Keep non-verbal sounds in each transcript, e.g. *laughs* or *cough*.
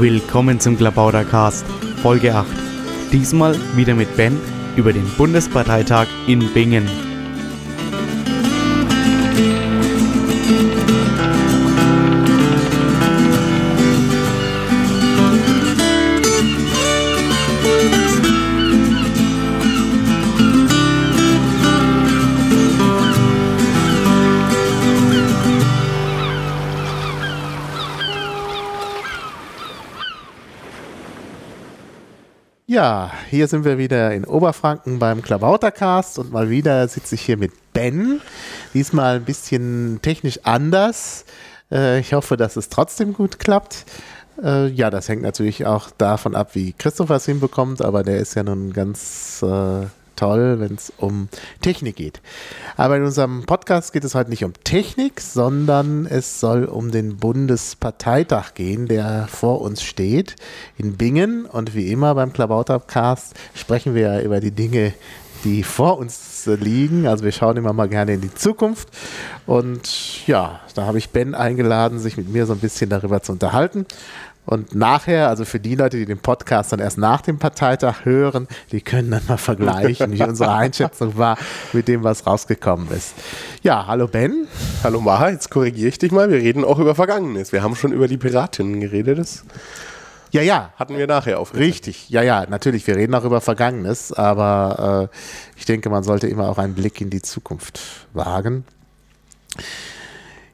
Willkommen zum Klabauter Cast, Folge 8. Diesmal wieder mit Ben über den Bundesparteitag in Bingen. Hier sind wir wieder in Oberfranken beim Klabautercast und mal wieder sitze ich hier mit Ben. Diesmal ein bisschen technisch anders. Äh, ich hoffe, dass es trotzdem gut klappt. Äh, ja, das hängt natürlich auch davon ab, wie Christopher es hinbekommt, aber der ist ja nun ganz äh, toll, wenn es um Technik geht. Aber in unserem Podcast geht es heute nicht um Technik, sondern es soll um den Bundesparteitag gehen, der vor uns steht in Bingen. Und wie immer beim Klabautercast sprechen wir über die Dinge, die vor uns liegen. Also wir schauen immer mal gerne in die Zukunft. Und ja, da habe ich Ben eingeladen, sich mit mir so ein bisschen darüber zu unterhalten. Und nachher, also für die Leute, die den Podcast dann erst nach dem Parteitag hören, die können dann mal vergleichen, wie unsere Einschätzung war mit dem, was rausgekommen ist. Ja, hallo Ben. Hallo Maha, jetzt korrigiere ich dich mal. Wir reden auch über Vergangenes. Wir haben schon über die Piratinnen geredet. Das ja, ja. Hatten wir nachher auf. Richtig, ja, ja, natürlich. Wir reden auch über Vergangenes, aber äh, ich denke, man sollte immer auch einen Blick in die Zukunft wagen.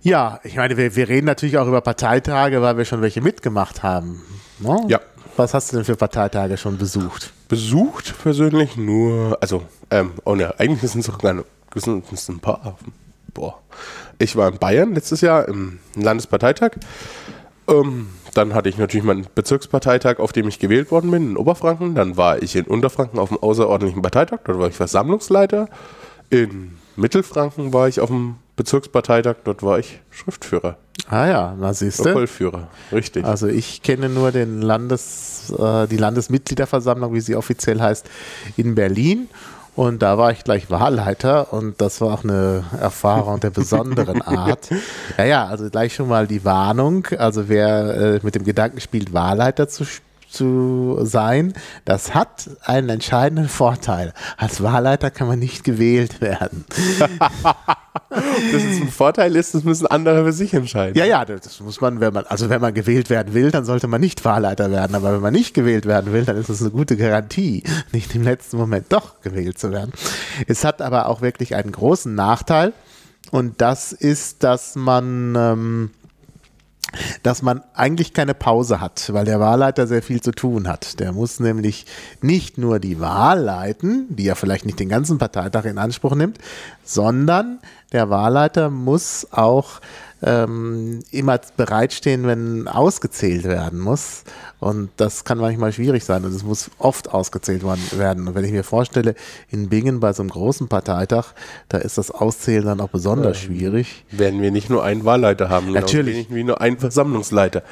Ja, ich meine, wir, wir reden natürlich auch über Parteitage, weil wir schon welche mitgemacht haben. Ne? Ja. Was hast du denn für Parteitage schon besucht? Besucht persönlich nur, also, ähm, oh ne, eigentlich sind es sogar sind es ein paar. Boah. Ich war in Bayern letztes Jahr im Landesparteitag. Ähm, dann hatte ich natürlich meinen Bezirksparteitag, auf dem ich gewählt worden bin, in Oberfranken. Dann war ich in Unterfranken auf dem außerordentlichen Parteitag, dort war ich Versammlungsleiter. In Mittelfranken war ich auf dem Bezirksparteitag, dort war ich Schriftführer. Ah ja, na siehst du. Protokollführer, richtig. Also ich kenne nur den Landes, äh, die Landesmitgliederversammlung, wie sie offiziell heißt, in Berlin. Und da war ich gleich Wahlleiter und das war auch eine Erfahrung der besonderen *laughs* Art. Ja, ja, also gleich schon mal die Warnung. Also wer äh, mit dem Gedanken spielt, Wahlleiter zu spielen, zu sein, das hat einen entscheidenden Vorteil. Als Wahlleiter kann man nicht gewählt werden. *laughs* das ist ein Vorteil ist, das müssen andere für sich entscheiden. Ja, ja, das muss man, wenn man, also wenn man gewählt werden will, dann sollte man nicht Wahlleiter werden. Aber wenn man nicht gewählt werden will, dann ist das eine gute Garantie, nicht im letzten Moment doch gewählt zu werden. Es hat aber auch wirklich einen großen Nachteil. Und das ist, dass man ähm, dass man eigentlich keine Pause hat, weil der Wahlleiter sehr viel zu tun hat. Der muss nämlich nicht nur die Wahl leiten, die ja vielleicht nicht den ganzen Parteitag in Anspruch nimmt, sondern der Wahlleiter muss auch ähm, immer bereitstehen, wenn ausgezählt werden muss. Und das kann manchmal schwierig sein und es muss oft ausgezählt werden. Und wenn ich mir vorstelle, in Bingen bei so einem großen Parteitag, da ist das Auszählen dann auch besonders ja. schwierig. Werden wir nicht nur einen Wahlleiter haben, natürlich. Nicht wie nur einen Versammlungsleiter.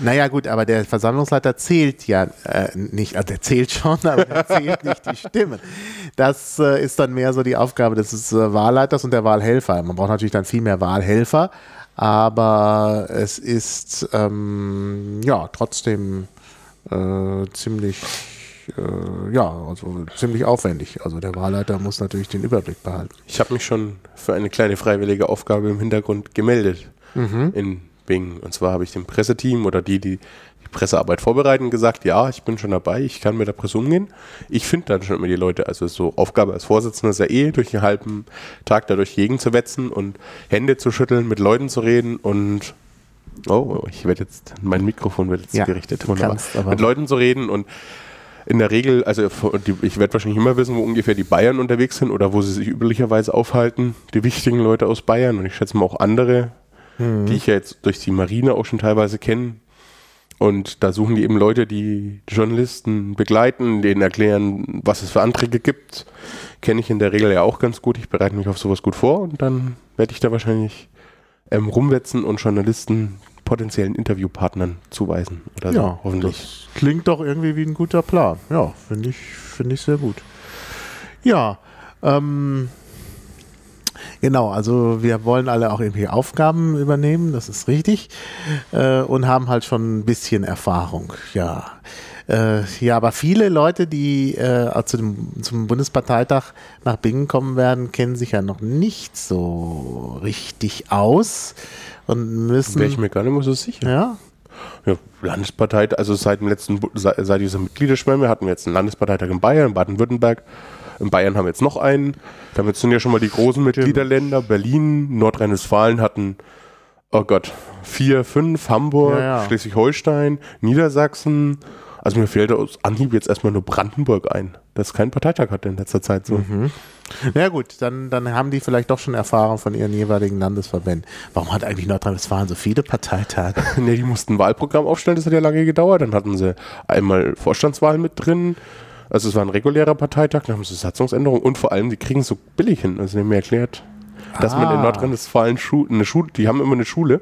Naja, gut, aber der Versammlungsleiter zählt ja äh, nicht, also der zählt schon, *laughs* aber er zählt nicht die Stimmen. Das äh, ist dann mehr so die Aufgabe des äh, Wahlleiters und der Wahlhelfer. Man braucht natürlich dann viel mehr Wahlhelfer aber es ist ähm, ja trotzdem äh, ziemlich äh, ja also ziemlich aufwendig. Also der Wahlleiter muss natürlich den Überblick behalten. Ich habe mich schon für eine kleine freiwillige Aufgabe im Hintergrund gemeldet mhm. in Bing. Und zwar habe ich dem Presseteam oder die, die Pressearbeit vorbereiten, gesagt, ja, ich bin schon dabei, ich kann mit der Presse umgehen. Ich finde dann schon immer die Leute, also so Aufgabe als Vorsitzender ist ja eh, durch einen halben Tag dadurch Gegen zu wetzen und Hände zu schütteln, mit Leuten zu reden und oh, ich werde jetzt, mein Mikrofon wird jetzt ja, gerichtet, wunderbar. Mit Leuten zu reden und in der Regel, also ich werde wahrscheinlich immer wissen, wo ungefähr die Bayern unterwegs sind oder wo sie sich üblicherweise aufhalten, die wichtigen Leute aus Bayern und ich schätze mal auch andere, mhm. die ich ja jetzt durch die Marine auch schon teilweise kenne, und da suchen die eben Leute, die Journalisten begleiten, denen erklären, was es für Anträge gibt. Kenne ich in der Regel ja auch ganz gut. Ich bereite mich auf sowas gut vor und dann werde ich da wahrscheinlich ähm, rumwetzen und Journalisten potenziellen Interviewpartnern zuweisen. Oder ja, so, hoffentlich. Das klingt doch irgendwie wie ein guter Plan. Ja, finde ich, finde ich sehr gut. Ja, ähm, Genau, also wir wollen alle auch irgendwie Aufgaben übernehmen, das ist richtig. Äh, und haben halt schon ein bisschen Erfahrung, ja. Äh, ja, aber viele Leute, die äh, zu dem, zum Bundesparteitag nach Bingen kommen werden, kennen sich ja noch nicht so richtig aus und müssen. Wäre ich mir gar nicht mehr so sicher. Ja, Ja, Landespartei, also seit dem letzten, seit, dieser Mitgliederschwemme hatten wir jetzt einen Landesparteitag in Bayern, in Baden-Württemberg. In Bayern haben wir jetzt noch einen. Damit sind ja schon mal die großen Mitgliederländer. Berlin, Nordrhein-Westfalen hatten, oh Gott, vier, fünf, Hamburg, Ja, ja. Schleswig-Holstein, Niedersachsen. Also mir fällt aus Anhieb jetzt erstmal nur Brandenburg ein, das keinen Parteitag hatte in letzter Zeit so. Ja gut, dann, dann haben die vielleicht doch schon Erfahrung von ihren jeweiligen Landesverbänden. Warum hat eigentlich Nordrhein-Westfalen so viele Parteitage? *laughs* Nee, die mussten ein Wahlprogramm aufstellen, das hat ja lange gedauert. Dann hatten sie einmal Vorstandswahl mit drin. Also es war ein regulärer Parteitag, dann haben sie Satzungsänderungen und vor allem, die kriegen es so billig hin. Also die haben mir erklärt, dass man in Ah. Nordrhein-Westfalen eine Schule, die haben immer eine Schule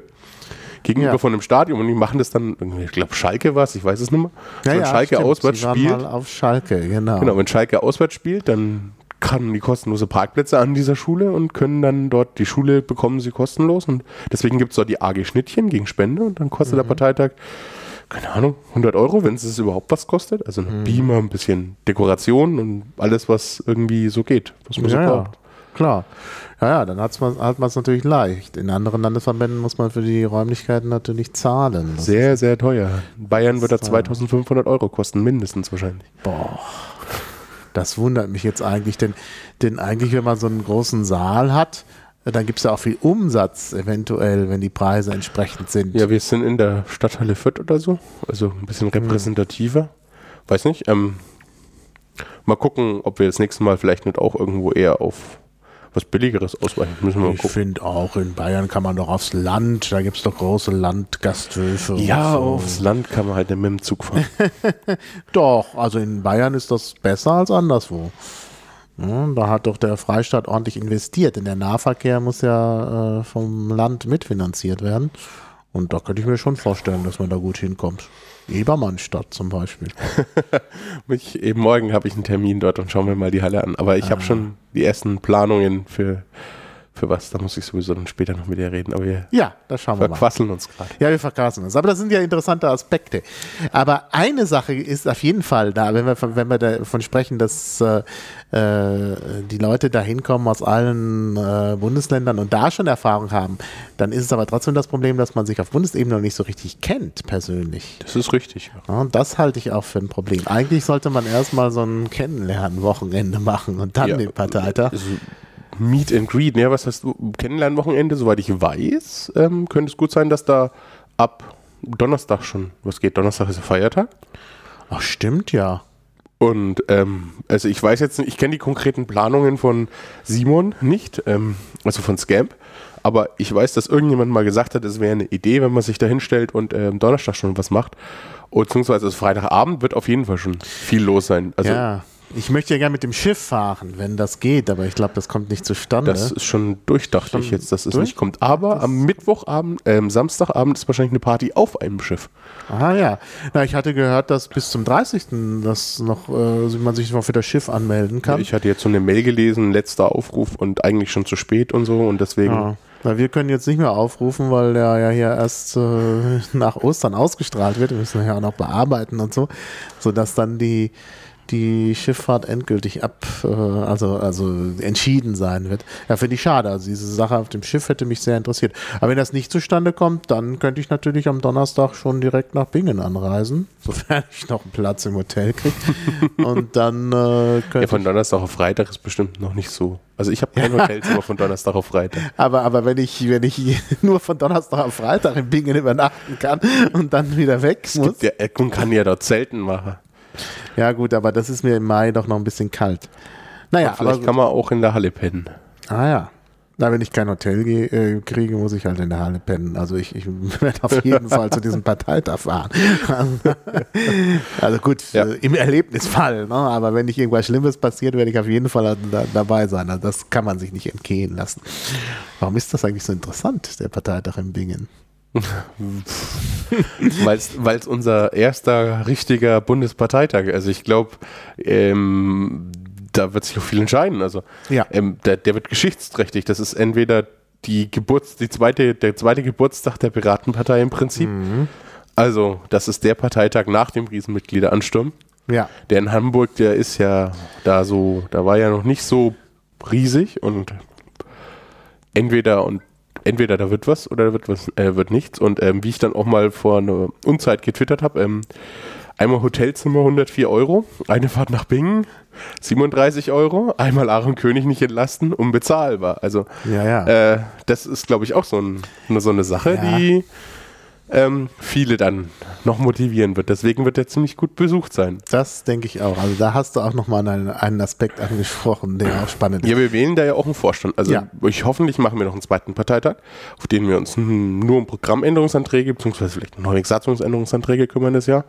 gegenüber Ja. von einem Stadion und die machen das dann, ich glaube Schalke war es, ich weiß es nicht mehr. wenn Schalke stimmt. auswärts Sie spielt, mal auf Schalke, genau. genau, wenn Schalke auswärts spielt, dann kann die kostenlose Parkplätze an dieser Schule und können dann dort, die Schule bekommen sie kostenlos und deswegen gibt es dort die AG Schnittchen gegen Spende und dann kostet der Parteitag, keine Ahnung, 100 Euro, wenn es überhaupt was kostet. Also ein Beamer, ein bisschen Dekoration und alles, was irgendwie so geht, was man so ja, ja, braucht. klar. Ja, ja, dann hat's man, hat man es natürlich leicht. In anderen Landesverbänden muss man für die Räumlichkeiten natürlich zahlen. Das Sehr, sehr teuer. In Bayern wird er So. 2500 Euro kosten, mindestens wahrscheinlich. Boah. Das wundert mich jetzt eigentlich, denn, denn eigentlich, wenn man so einen großen Saal hat, dann gibt es ja auch viel Umsatz eventuell, wenn die Preise entsprechend sind. Ja, wir sind in der Stadthalle Fürth oder so, also ein bisschen repräsentativer. Weiß nicht. Ähm, mal gucken, ob wir das nächste Mal vielleicht nicht auch irgendwo eher auf was Billigeres ausweichen. Müssen wir Ich finde auch, in Bayern kann man doch aufs Land, da gibt es doch große Landgasthöfe. Ja, so. aufs Land kann man halt nicht mit dem Zug fahren. *laughs* Doch, also in Bayern ist das besser als anderswo. Ja, da hat doch der Freistaat ordentlich investiert, denn der Nahverkehr muss ja äh, vom Land mitfinanziert werden. Und da könnte ich mir schon vorstellen, dass man da gut hinkommt. Ebermannstadt zum Beispiel. *laughs* ich, eben morgen habe ich einen Termin dort und schauen wir mal die Halle an. Aber ich habe schon die ersten Planungen für, für was. Da muss ich sowieso dann später noch mit dir reden. Aber wir Ja, da schauen wir mal. verquasseln uns gerade. Ja, wir vergaßen uns. Aber das sind ja interessante Aspekte. Aber eine Sache ist auf jeden Fall da, wenn wir, von- wenn wir davon sprechen, dass äh, äh, die Leute da hinkommen aus allen äh, Bundesländern und da schon Erfahrung haben, dann ist es aber trotzdem das Problem, dass man sich auf Bundesebene noch nicht so richtig kennt, persönlich. Das ist richtig. Ja, und das halte ich auch für ein Problem. Eigentlich sollte man erstmal so ein Kennenlernen-Wochenende machen und dann Ja. den Parteitag. Also, Meet and Greet, ne, was hast du? Kennenlernwochenende, soweit ich weiß, ähm, könnte es gut sein, dass da ab Donnerstag schon was geht. Donnerstag ist der Feiertag. Ach, stimmt ja. Und ähm, also ich weiß jetzt nicht, ich kenne die konkreten Planungen von Simon nicht, ähm, also von Scamp, aber ich weiß, dass irgendjemand mal gesagt hat, es wäre eine Idee, wenn man sich da hinstellt und ähm, Donnerstag schon was macht. Beziehungsweise also Freitagabend wird auf jeden Fall schon viel los sein. Also ja. Ich möchte ja gerne mit dem Schiff fahren, wenn das geht, aber ich glaube, das kommt nicht zustande. das ist schon durchdacht ich jetzt, dass es durch? nicht kommt. Aber am Mittwochabend, ähm, Samstagabend ist wahrscheinlich eine Party auf einem Schiff. Ah ja. Na, ich hatte gehört, dass bis zum 30. das noch, äh, man sich noch für das Schiff anmelden kann. Ich hatte jetzt so eine Mail gelesen, letzter Aufruf und eigentlich schon zu spät und so und deswegen. ja. Na, wir können jetzt nicht mehr aufrufen, weil der ja hier erst äh, *laughs* nach Ostern ausgestrahlt wird. Wir müssen ja auch noch bearbeiten und so, sodass dann die, die Schifffahrt endgültig ab, äh, also, also entschieden sein wird. Ja, finde ich schade. Also diese Sache auf dem Schiff hätte mich sehr interessiert. Aber wenn das nicht zustande kommt, dann könnte ich natürlich am Donnerstag schon direkt nach Bingen anreisen, *laughs* sofern ich noch einen Platz im Hotel kriege. und dann äh, könnte Ja, von Donnerstag auf Freitag ist bestimmt noch nicht so. Also ich habe kein Hotelzimmer von Donnerstag auf Freitag. Aber, aber wenn ich, wenn ich *laughs* nur von Donnerstag auf Freitag in Bingen übernachten kann und dann wieder weg muss. Der Eckung kann ja dort Zelten machen. Ja, gut, aber das ist mir im Mai doch noch ein bisschen kalt. Naja, Vielleicht aber, kann man auch in der Halle pennen. ah ja. Na, wenn ich kein Hotel äh, kriege, muss ich halt in der Halle pennen. Also ich, ich *laughs* werde auf jeden *laughs* Fall zu diesem Parteitag fahren. *laughs* also gut, Ja. äh, im Erlebnisfall. Ne? Aber wenn nicht irgendwas Schlimmes passiert, werde ich auf jeden Fall da, dabei sein. Also das kann man sich nicht entgehen lassen. Warum ist das eigentlich so interessant, der Parteitag in Bingen? Weil es unser erster richtiger Bundesparteitag ist. Also ich glaube, ähm, da wird sich auch viel entscheiden. Also Ja. ähm, der, der wird geschichtsträchtig. Das ist entweder die Geburts, die zweite, der zweite Geburtstag der Piratenpartei im Prinzip. Also, das ist der Parteitag nach dem Riesenmitgliederansturm. Ja. Der in Hamburg, der ist ja da so, da war ja noch nicht so riesig und entweder und entweder da wird was oder da wird was, äh, wird nichts. Und ähm, wie ich dann auch mal vor einer Unzeit getwittert habe, ähm, einmal Hotelzimmer 104 Euro, eine Fahrt nach Bingen 37 Euro, einmal Aaron König nicht entlasten, unbezahlbar. Also Ja, ja. äh, das ist, glaube ich, auch so, ein, so eine Sache, Ja. die ähm, viele dann noch motivieren wird. Deswegen wird er ziemlich gut besucht sein. Das denke ich auch. Also da hast du auch nochmal einen, einen Aspekt angesprochen, der auch spannend ist. Ja, wir wählen da ja auch einen Vorstand. Also Ja. ich hoffentlich machen wir noch einen zweiten Parteitag, auf den wir uns n- nur um Programmänderungsanträge beziehungsweise vielleicht neue Satzungsänderungsanträge kümmern das Jahr.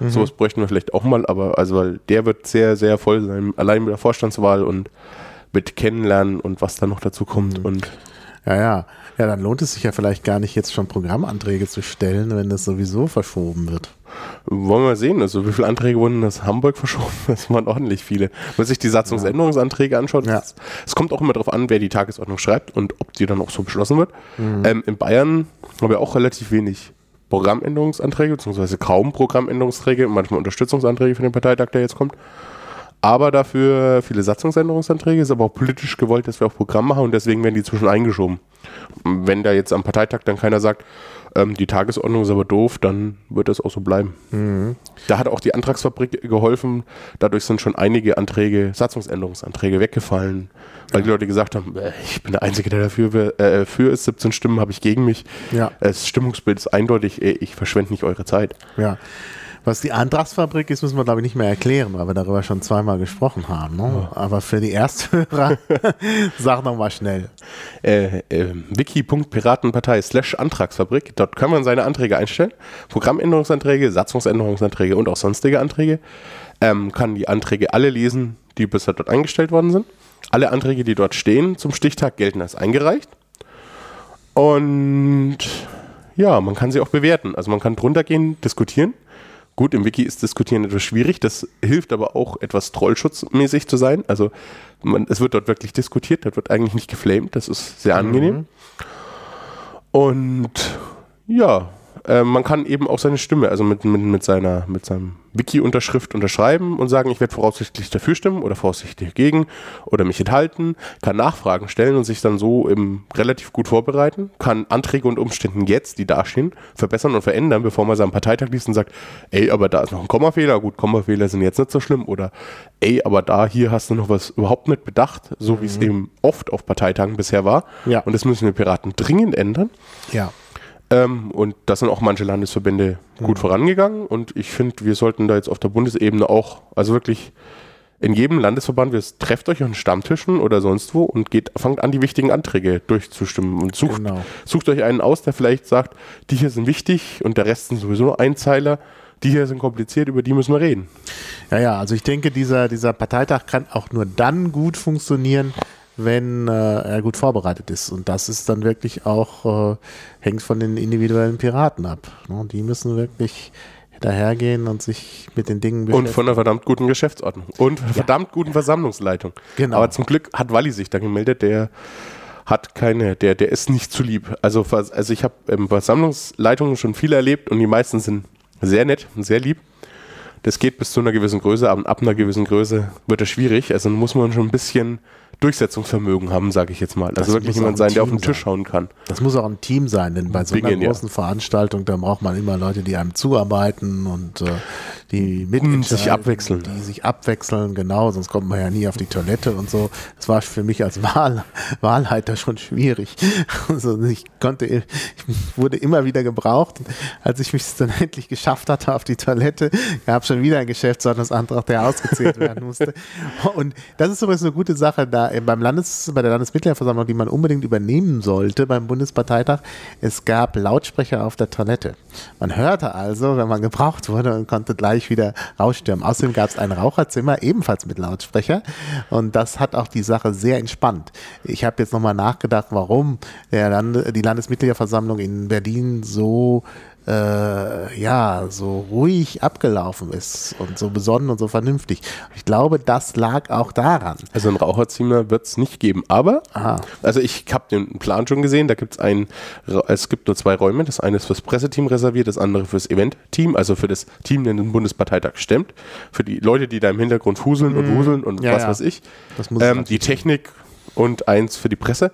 Mhm. Sowas bräuchten wir vielleicht auch mal, aber also weil der wird sehr, sehr voll sein, allein mit der Vorstandswahl und mit Kennenlernen und was da noch dazu kommt. Mhm. Und Ja, ja. Ja, dann lohnt es sich ja vielleicht gar nicht, jetzt schon Programmanträge zu stellen, wenn das sowieso verschoben wird. wollen wir mal sehen, also wie viele Anträge wurden aus Hamburg *laughs* verschoben? Das waren ordentlich viele. Wenn man sich die Satzungsänderungsanträge anschaut, Ja. es, es kommt auch immer darauf an, wer die Tagesordnung schreibt und ob die dann auch so beschlossen wird. Mhm. Ähm, in Bayern haben wir auch relativ wenig Programmänderungsanträge, beziehungsweise kaum Programmänderungsanträge, manchmal Unterstützungsanträge für den Parteitag, der jetzt kommt. Aber dafür viele Satzungsänderungsanträge, ist aber auch politisch gewollt, dass wir auch Programm machen und deswegen werden die zwischen eingeschoben. Wenn da jetzt am Parteitag dann keiner sagt, ähm, die Tagesordnung ist aber doof, dann wird das auch so bleiben. Da hat auch die Antragsfabrik geholfen. Dadurch sind schon einige Anträge, Satzungsänderungsanträge weggefallen, weil die Leute gesagt haben, äh, ich bin der Einzige, der dafür äh, für ist. 17 Stimmen habe ich gegen mich. Ja. Das Stimmungsbild ist eindeutig, äh, ich verschwende nicht eure Zeit. Ja. Was die Antragsfabrik ist, müssen wir, glaube ich, nicht mehr erklären, weil wir darüber schon zweimal gesprochen haben. Ne? Aber für die Ersthörer, *laughs* sag noch mal schnell. äh, äh, wiki.piratenpartei slash Antragsfabrik. Dort kann man seine Anträge einstellen. Programmänderungsanträge, Satzungsänderungsanträge und auch sonstige Anträge. Ähm, kann die Anträge alle lesen, die bisher dort eingestellt worden sind. Alle Anträge, die dort stehen zum Stichtag, gelten als eingereicht. Und ja, man kann sie auch bewerten. Also man kann drunter gehen, diskutieren. Gut, im Wiki ist Diskutieren etwas schwierig. Das hilft aber auch, etwas trollschutzmäßig zu sein. Also man, es wird dort wirklich diskutiert. Dort wird eigentlich nicht geflamed. Das ist sehr angenehm. Und ja, äh, man kann eben auch seine Stimme, also mit, mit, mit seiner mit seinem Wiki-Unterschrift unterschreiben und sagen, ich werde voraussichtlich dafür stimmen oder voraussichtlich dagegen oder mich enthalten, kann Nachfragen stellen und sich dann so im, relativ gut vorbereiten, kann Anträge und Umständen jetzt, die dastehen, verbessern und verändern, bevor man seinen Parteitag liest und sagt, ey, aber da ist noch ein Kommafehler, gut, Kommafehler sind jetzt nicht so schlimm oder ey, aber da hier hast du noch was überhaupt nicht bedacht, so wie es eben oft auf Parteitagen bisher war. Ja. Und das müssen wir Piraten dringend ändern. Ja. Ähm, und da sind auch manche Landesverbände gut vorangegangen. Und ich finde, wir sollten da jetzt auf der Bundesebene auch, also wirklich in jedem Landesverband, wir trefft euch an Stammtischen oder sonst wo und geht, fangt an, die wichtigen Anträge durchzustimmen und sucht, Genau. sucht euch einen aus, der vielleicht sagt, die hier sind wichtig und der Rest sind sowieso nur Einzeiler. Die hier sind kompliziert, über die müssen wir reden. Ja, ja, also ich denke, dieser, dieser Parteitag kann auch nur dann gut funktionieren, wenn äh, er gut vorbereitet ist. Und das ist dann wirklich auch, äh, hängt von den individuellen Piraten ab. Ne? Die müssen wirklich dahergehen und sich mit den Dingen Und von einer verdammt guten Geschäftsordnung. Und einer verdammt guten Versammlungsleitung. Genau. Aber zum Glück hat Walli sich da gemeldet, der hat keine, der, der ist nicht zu lieb. Also, also ich habe ähm, Versammlungsleitungen schon viel erlebt und die meisten sind sehr nett und sehr lieb. Das geht bis zu einer gewissen Größe, aber ab einer gewissen Größe wird es schwierig. Also muss man schon ein bisschen Durchsetzungsvermögen haben, sage ich jetzt mal. Das Also wirklich jemand sein, der auf Team den Tisch sein. schauen kann. Das muss auch ein Team sein, denn bei so einer Bingen, ja. großen Veranstaltung, da braucht man immer Leute, die einem zuarbeiten und äh, die mit sich abwechseln. Die sich abwechseln, genau, sonst kommt man ja nie auf die Toilette und so. Das war für mich als Wahl, *laughs* Wahlleiter schon schwierig. *laughs* Also ich konnte, ich wurde immer wieder gebraucht. Als ich mich dann *laughs* endlich geschafft hatte auf die Toilette, gab schon wieder einen Geschäftsordnungsantrag, der ausgezählt werden musste. Und das ist übrigens eine gute Sache da äh, beim Landes, bei der Landesmitgliederversammlung, die man unbedingt übernehmen sollte beim Bundesparteitag. Es gab Lautsprecher auf der Toilette. Man hörte also, wenn man gebraucht wurde und konnte gleich wieder rausstürmen. Außerdem gab es ein Raucherzimmer, ebenfalls mit Lautsprecher. Und das hat auch die Sache sehr entspannt. Ich habe jetzt nochmal nachgedacht, warum der Lande, die Landesmitgliederversammlung in Berlin so äh, ja, so ruhig abgelaufen ist und so besonnen und so vernünftig. Ich glaube, das lag auch daran. Also ein Raucherzimmer wird es nicht geben, aber Aha. also ich habe den Plan schon gesehen, da gibt es ein, es gibt nur zwei Räume, das eine ist fürs Presseteam reserviert, das andere fürs Eventteam, also für das Team, das den Bundesparteitag stemmt, für die Leute, die da im Hintergrund fuseln und wuseln und Ja, was ja. weiß ich, ähm, die Technik und eins für die Presse.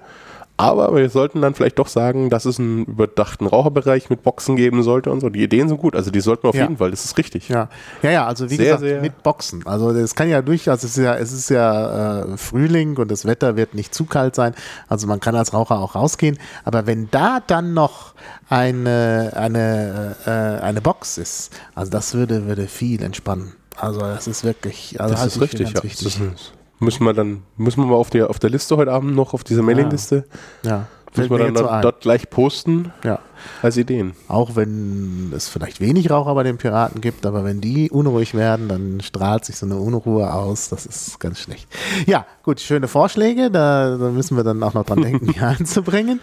Aber wir sollten dann vielleicht doch sagen, dass es einen überdachten Raucherbereich mit Boxen geben sollte und so. Die Ideen sind gut, also die sollten wir auf Ja. jeden Fall, das ist richtig. Ja, ja, ja also wie Sehr, gesagt, sehr- mit Boxen. Also das kann ja durchaus, es ist ja, es ist ja äh, Frühling und das Wetter wird nicht zu kalt sein. Also man kann als Raucher auch rausgehen. Aber wenn da dann noch eine, eine, äh, eine Box ist, also das würde, würde viel entspannen. Also das ist wirklich, also Das ist richtig, ja. ganz Das wichtig. ist- müssen wir dann, müssen wir mal auf der, auf der Liste heute Abend noch, auf dieser Mailingliste, Ja, müssen fällt wir dann so dort, ein. dort gleich posten Ja. als Ideen. Auch wenn es vielleicht wenig Raucher bei den Piraten gibt, aber wenn die unruhig werden, dann strahlt sich so eine Unruhe aus. Das ist ganz schlecht. Ja, gut, schöne Vorschläge. Da, da müssen wir dann auch noch dran denken, die *laughs* einzubringen.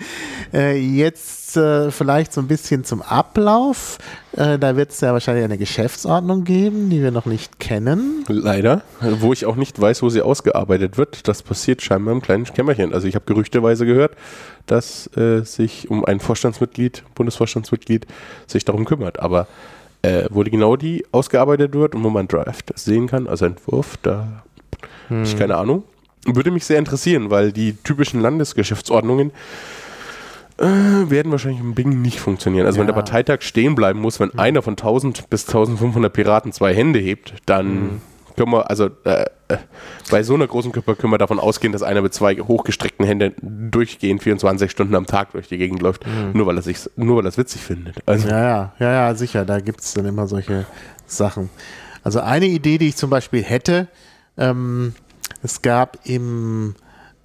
Äh, jetzt äh, vielleicht so ein bisschen zum Ablauf. Äh, da wird es ja wahrscheinlich eine Geschäftsordnung geben, die wir noch nicht kennen. Leider, wo ich auch nicht weiß, wo sie ausgearbeitet wird. Das passiert scheinbar im kleinen Kämmerchen. Also ich habe gerüchteweise gehört, dass äh, sich um ein Vorstandsmitglied, Bundesvorstandsmitglied, sich darum kümmert. Aber äh, wo die genau die ausgearbeitet wird und wo man Draft sehen kann, also Entwurf, da habe ich keine Ahnung. Würde mich sehr interessieren, weil die typischen Landesgeschäftsordnungen äh, werden wahrscheinlich im Bing nicht funktionieren. Also wenn Ja. der Parteitag stehen bleiben muss, wenn einer von 1000 bis 1500 Piraten zwei Hände hebt, dann können wir, also äh, äh, bei so einer großen Gruppe können wir davon ausgehen, dass einer mit zwei hochgestreckten Händen durchgehend 24 Stunden am Tag durch die Gegend läuft, nur weil er sich, nur weil er es witzig findet. Also Ja, ja, ja, ja, sicher. Da gibt es dann immer solche Sachen. Also eine Idee, die ich zum Beispiel hätte, ähm, es gab im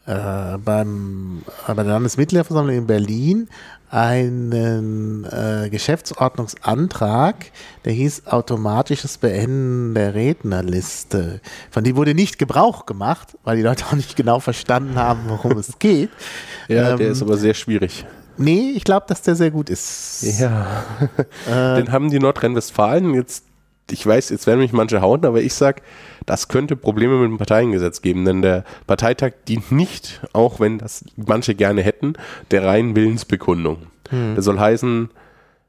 äh, beim, äh, bei der Landesmitgliederversammlung in Berlin einen äh, Geschäftsordnungsantrag, der hieß automatisches Beenden der Rednerliste. Von dem wurde nicht Gebrauch gemacht, weil die Leute *laughs* auch nicht genau verstanden haben, worum es geht. *laughs* ja, der Ähm, ist aber sehr schwierig. Nee, ich glaube, dass der sehr gut ist. Ja. *laughs* Den haben die Nordrhein-Westfalen jetzt, ich weiß, jetzt werden mich manche hauen, aber ich sag, das könnte Probleme mit dem Parteiengesetz geben, denn der Parteitag dient nicht, auch wenn das manche gerne hätten, der reinen Willensbekundung. Hm. Das soll heißen,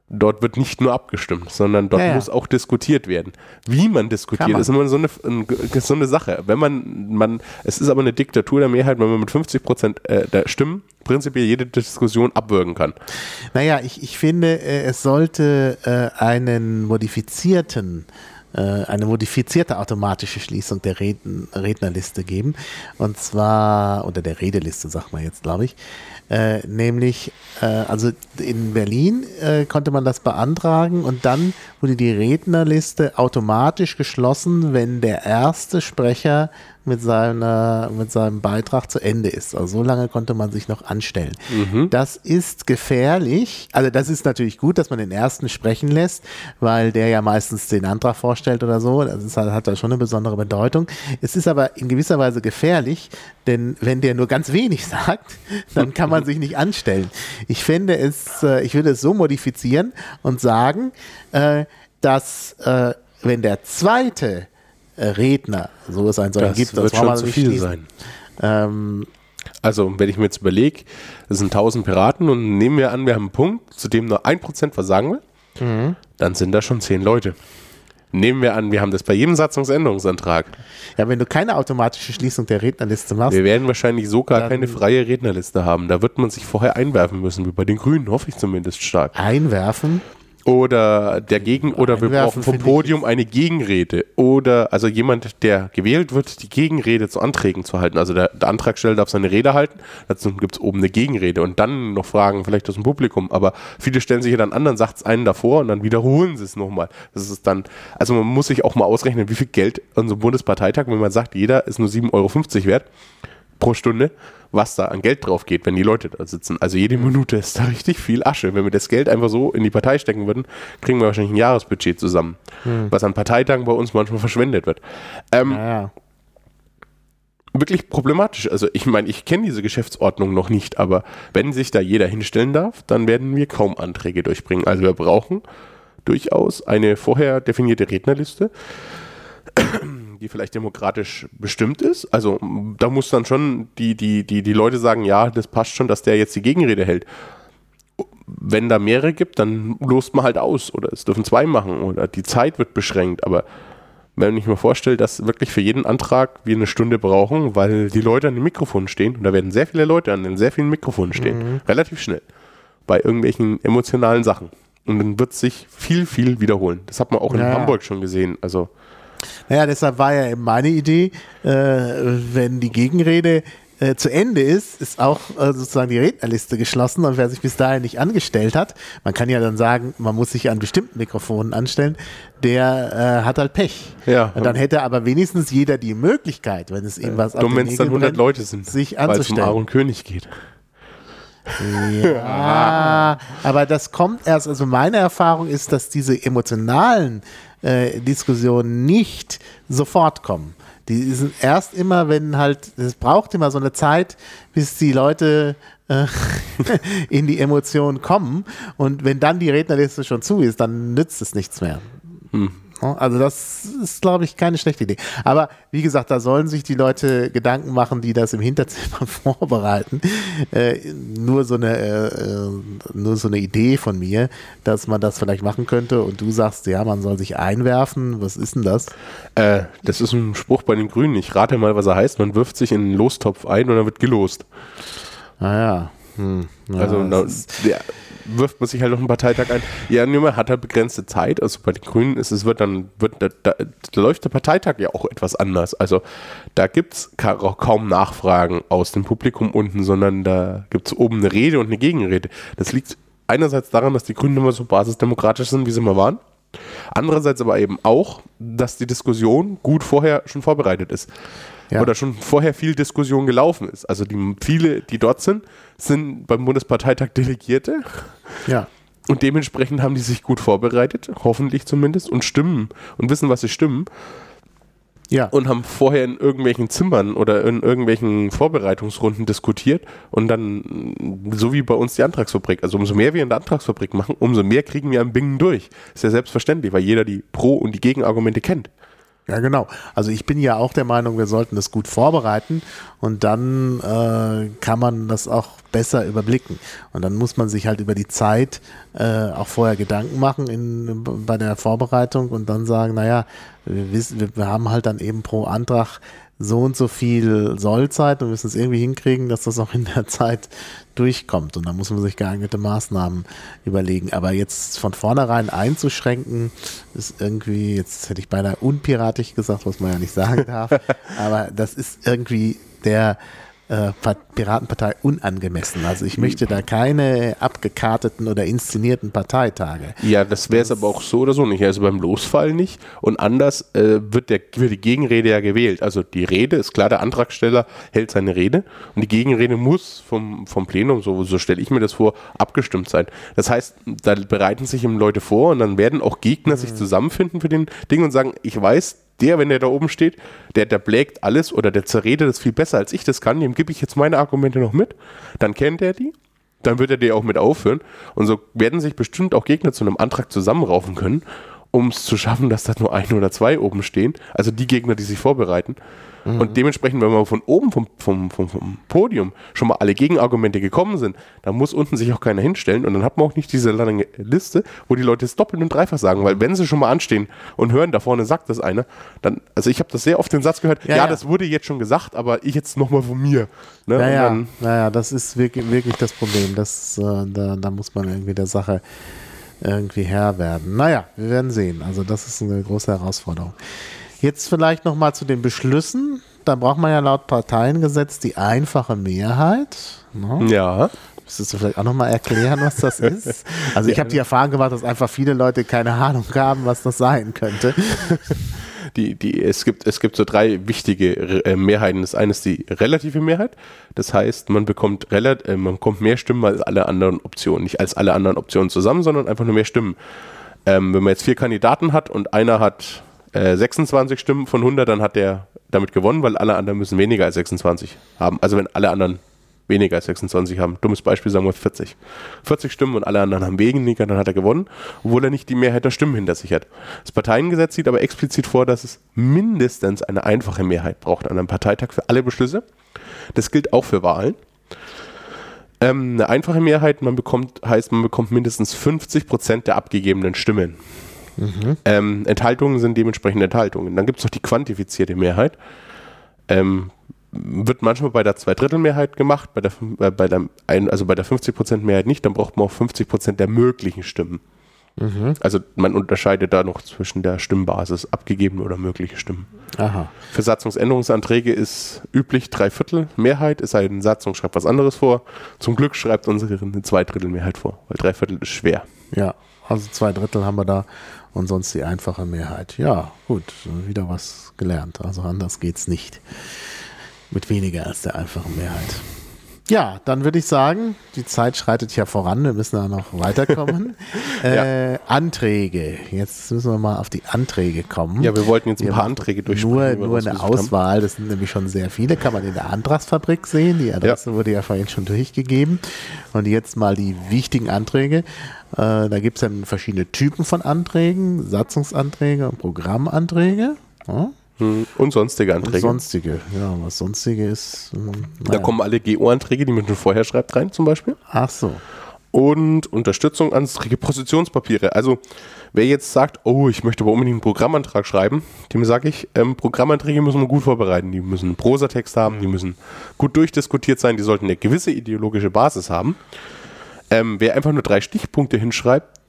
dort wird nicht nur abgestimmt, sondern dort Ja, ja. muss auch diskutiert werden. Wie man diskutiert, man. ist immer so eine, ein- so eine Sache. Wenn man, man, es ist aber eine Diktatur der Mehrheit, wenn man mit 50 Prozent äh, der Stimmen prinzipiell jede Diskussion abwürgen kann. Naja, ich, ich finde, äh, es sollte äh, einen modifizierten, eine modifizierte automatische Schließung der Rednerliste geben. Und zwar, oder der Redeliste, sagt man jetzt, glaube ich. Äh, nämlich, äh, also in Berlin äh, konnte man das beantragen und dann wurde die Rednerliste automatisch geschlossen, wenn der erste Sprecher mit, seiner, mit seinem Beitrag zu Ende ist. Also so lange konnte man sich noch anstellen. Das ist gefährlich. Also das ist natürlich gut, dass man den ersten sprechen lässt, weil der ja meistens den Antrag vorstellt oder so. Das ist, halt- hat da schon eine besondere Bedeutung. Es ist aber in gewisser Weise gefährlich, denn wenn der nur ganz wenig *laughs* sagt, dann kann man sich nicht anstellen. Ich finde es, äh, ich würde es so modifizieren und sagen, äh, dass äh, wenn der zweite Redner, so es einen solchen Das gibt, wird brauchen schon zu viel schließen. sein. Ähm, Also, wenn ich mir jetzt überlege, es sind 1000 Piraten und nehmen wir an, wir haben einen Punkt, zu dem nur 1% versagen will, Mhm. dann sind da schon 10 Leute. Nehmen wir an, wir haben das bei jedem Satzungsänderungsantrag. ja, wenn du keine automatische Schließung der Rednerliste machst, Wir werden wahrscheinlich so gar keine freie Rednerliste haben. Da wird man sich vorher einwerfen müssen, wie bei den Grünen, hoffe ich zumindest stark. einwerfen. Oder der Gegen- oder wir brauchen vom ich Podium eine Gegenrede. Oder also jemand, der gewählt wird, die Gegenrede zu Anträgen zu halten. Also der, der Antragsteller darf seine Rede halten, dazu gibt es oben eine Gegenrede und dann noch Fragen vielleicht aus dem Publikum. Aber viele stellen sich ja dann anderen Satz einen davor und dann wiederholen sie es nochmal. Das ist dann, also man muss sich auch mal ausrechnen, wie viel Geld an so einem Bundesparteitag, wenn man sagt, jeder ist nur 7,50 Euro wert pro Stunde, was da an Geld drauf geht, wenn die Leute da sitzen. Also jede Minute ist da richtig viel Asche. Wenn wir das Geld einfach so in die Partei stecken würden, kriegen wir wahrscheinlich ein Jahresbudget zusammen, was an Parteitagen bei uns manchmal verschwendet wird. Ähm, Ja, ja. wirklich problematisch. Also ich meine, ich kenne diese Geschäftsordnung noch nicht, aber wenn sich da jeder hinstellen darf, dann werden wir kaum Anträge durchbringen. Also wir brauchen durchaus eine vorher definierte Rednerliste, die vielleicht demokratisch bestimmt ist. Also da muss dann schon die, die, die, die Leute sagen, ja, das passt schon, dass der jetzt die Gegenrede hält. Wenn da mehrere gibt, dann lost man halt aus oder es dürfen zwei machen oder die Zeit wird beschränkt, aber wenn ich mir vorstelle, dass wirklich für jeden Antrag wir eine Stunde brauchen, weil die Leute an den Mikrofonen stehen, und da werden sehr viele Leute an den sehr vielen Mikrofonen stehen, mhm. relativ schnell, bei irgendwelchen emotionalen Sachen. Und dann wird sich viel, viel wiederholen. Das hat man auch in ja. Hamburg schon gesehen. Also naja, deshalb war ja meine Idee, äh, wenn die Gegenrede äh, zu Ende ist, ist auch äh, sozusagen die Rednerliste geschlossen und wer sich bis dahin nicht angestellt hat, man kann ja dann sagen, man muss sich an bestimmten Mikrofonen anstellen, der äh, hat halt Pech. Ja. Und dann hätte aber wenigstens jeder die Möglichkeit, wenn es ihm was Dumm, wenn es dann 100 Leute sind, sich anzustellen. Weil es um Aaron König geht. Ja, *laughs* aber das kommt erst, also meine Erfahrung ist, dass diese emotionalen äh, Diskussionen nicht sofort kommen. Die sind erst immer, wenn halt, es braucht immer so eine Zeit, bis die Leute äh, *laughs* in die Emotionen kommen. Und wenn dann die Rednerliste schon zu ist, dann nützt es nichts mehr. Hm. Also das ist, glaube ich, keine schlechte Idee. Aber wie gesagt, da sollen sich die Leute Gedanken machen, die das im Hinterzimmer *laughs* vorbereiten. Äh, nur, so eine, äh, äh, nur so eine Idee von mir, dass man das vielleicht machen könnte. Und du sagst, ja, man soll sich einwerfen. Was ist denn das? Äh, das ist ein Spruch bei den Grünen. Ich rate mal, was er heißt. Man wirft sich in einen Lostopf ein und dann wird gelost. Ah ja. Hm. ja also na, der, wirft man sich halt noch einen Parteitag ein. Ja, man hat halt begrenzte Zeit. Also bei den Grünen ist es wird dann, wird, da, da, da läuft der Parteitag ja auch etwas anders. Also da gibt es kaum Nachfragen aus dem Publikum unten, sondern da gibt es oben eine Rede und eine Gegenrede. Das liegt einerseits daran, dass die Grünen immer so basisdemokratisch sind, wie sie immer waren. Andererseits aber eben auch, dass die Diskussion gut vorher schon vorbereitet ist ja. oder schon vorher viel Diskussion gelaufen ist. Also die viele, die dort sind, sind beim Bundesparteitag Delegierte. Ja. Und dementsprechend haben die sich gut vorbereitet, hoffentlich zumindest, und stimmen und wissen, was sie stimmen. Ja. Und haben vorher in irgendwelchen Zimmern oder in irgendwelchen Vorbereitungsrunden diskutiert und dann, so wie bei uns die Antragsfabrik, also umso mehr wir in der Antragsfabrik machen, umso mehr kriegen wir am Bingen durch. Ist ja selbstverständlich, weil jeder die Pro- und die Gegenargumente kennt. Ja, genau. Also ich bin ja auch der Meinung, wir sollten das gut vorbereiten und dann äh, kann man das auch besser überblicken. Und dann muss man sich halt über die Zeit äh, auch vorher Gedanken machen in, bei der Vorbereitung und dann sagen, naja, wir, wissen, wir, wir haben halt dann eben pro Antrag so und so viel Sollzeit und müssen es irgendwie hinkriegen, dass das auch in der Zeit durchkommt. Und da muss man sich geeignete Maßnahmen überlegen. Aber jetzt von vornherein einzuschränken, ist irgendwie, jetzt hätte ich beinahe unpiratisch gesagt, was man ja nicht sagen darf, *laughs* aber das ist irgendwie der äh, Piratenpartei unangemessen. Also ich möchte da keine abgekarteten oder inszenierten Parteitage. Ja, das wäre es aber auch so oder so nicht. Also beim Losfall nicht. Und anders äh, wird, der, wird die Gegenrede ja gewählt. Also die Rede ist klar, der Antragsteller hält seine Rede und die Gegenrede muss vom, vom Plenum, so, so stelle ich mir das vor, abgestimmt sein. Das heißt, da bereiten sich eben Leute vor und dann werden auch Gegner mhm. sich zusammenfinden für den Ding und sagen, ich weiß, der, wenn der da oben steht, der, der blägt alles oder der zerredet das viel besser, als ich das kann, dem gebe ich jetzt meine Argumente noch mit, dann kennt er die, dann wird er die auch mit aufhören. Und so werden sich bestimmt auch Gegner zu einem Antrag zusammenraufen können, um es zu schaffen, dass da nur ein oder zwei oben stehen, also die Gegner, die sich vorbereiten Mhm. Und dementsprechend, wenn wir von oben vom, vom, vom, vom, Podium schon mal alle Gegenargumente gekommen sind, dann muss unten sich auch keiner hinstellen und dann hat man auch nicht diese lange Liste, wo die Leute es doppelt und dreifach sagen, weil wenn sie schon mal anstehen und hören, da vorne sagt das einer, dann, also ich habe das sehr oft den Satz gehört, ja, ja, ja. das wurde jetzt schon gesagt, aber ich jetzt nochmal von mir. Ne? Naja, naja, das ist wirklich, wirklich das Problem, das, äh, da, da muss man irgendwie der Sache irgendwie Herr werden. Naja, wir werden sehen. Also das ist eine große Herausforderung. Jetzt vielleicht noch mal zu den Beschlüssen. Da braucht man ja laut Parteiengesetz die einfache Mehrheit. Ne? Ja. Müsstest du vielleicht auch noch mal erklären, was das *laughs* ist? Also ich habe die Erfahrung gemacht, dass einfach viele Leute keine Ahnung haben, was das sein könnte. *laughs* Die, die, es, gibt, es gibt so drei wichtige äh, Mehrheiten. Das eine ist die relative Mehrheit. Das heißt, man bekommt, relat, äh, man bekommt mehr Stimmen als alle anderen Optionen. Nicht als alle anderen Optionen zusammen, sondern einfach nur mehr Stimmen. Ähm, wenn man jetzt vier Kandidaten hat und einer hat äh, 26 Stimmen von 100, dann hat der damit gewonnen, weil alle anderen müssen weniger als 26 haben. Also wenn alle anderen weniger als 26 haben. Dummes Beispiel, sagen wir 40. 40 Stimmen und alle anderen haben weniger, dann hat er gewonnen, obwohl er nicht die Mehrheit der Stimmen hinter sich hat. Das Parteiengesetz sieht aber explizit vor, dass es mindestens eine einfache Mehrheit braucht an einem Parteitag für alle Beschlüsse. Das gilt auch für Wahlen. Ähm, eine einfache Mehrheit man bekommt, heißt, man bekommt mindestens 50 Prozent der abgegebenen Stimmen. Mhm. Ähm, Enthaltungen sind dementsprechend Enthaltungen. Dann gibt es noch die quantifizierte Mehrheit. Ähm, wird manchmal bei der Zweidrittelmehrheit gemacht, bei der, äh, bei der, ein, also bei der 50% Mehrheit nicht, dann braucht man auch 50% der möglichen Stimmen. Mhm. Also man unterscheidet da noch zwischen der Stimmbasis, abgegebene oder mögliche Stimmen. Aha. Für Satzungsänderungsanträge ist üblich Dreiviertel Mehrheit, es sei denn, Satzung schreibt was anderes vor. Zum Glück schreibt unsere eine Zweidrittelmehrheit vor, weil Dreiviertel ist schwer. Ja, also zwei Drittel haben wir da und sonst die einfache Mehrheit. Ja, gut, wieder was gelernt. Also anders geht's nicht. Mit weniger als der einfachen Mehrheit. Ja, dann würde ich sagen, die Zeit schreitet ja voran, wir müssen da noch weiterkommen. *laughs* äh, ja. Anträge. Jetzt müssen wir mal auf die Anträge kommen. Ja, wir wollten jetzt ein wir paar Anträge durchsprechen. Nur, nur eine Auswahl, das sind nämlich schon sehr viele, kann man in der Antragsfabrik sehen. Die Adresse ja. wurde ja vorhin schon durchgegeben. Und jetzt mal die wichtigen Anträge. Äh, da gibt es dann verschiedene Typen von Anträgen, Satzungsanträge und Programmanträge. Ja. Hm, und sonstige Anträge. Und sonstige, ja, was sonstige ist. Hm, naja. Da kommen alle GO-Anträge, die man schon vorher schreibt, rein, zum Beispiel. Ach so. Und Unterstützung Anträge, Positionspapiere. Also, wer jetzt sagt, oh, ich möchte aber unbedingt einen Programmantrag schreiben, dem sage ich, ähm, Programmanträge müssen wir gut vorbereiten. Die müssen einen Prosatext haben, die müssen gut durchdiskutiert sein, die sollten eine gewisse ideologische Basis haben. Ähm, wer einfach nur drei Stichpunkte hinschreibt,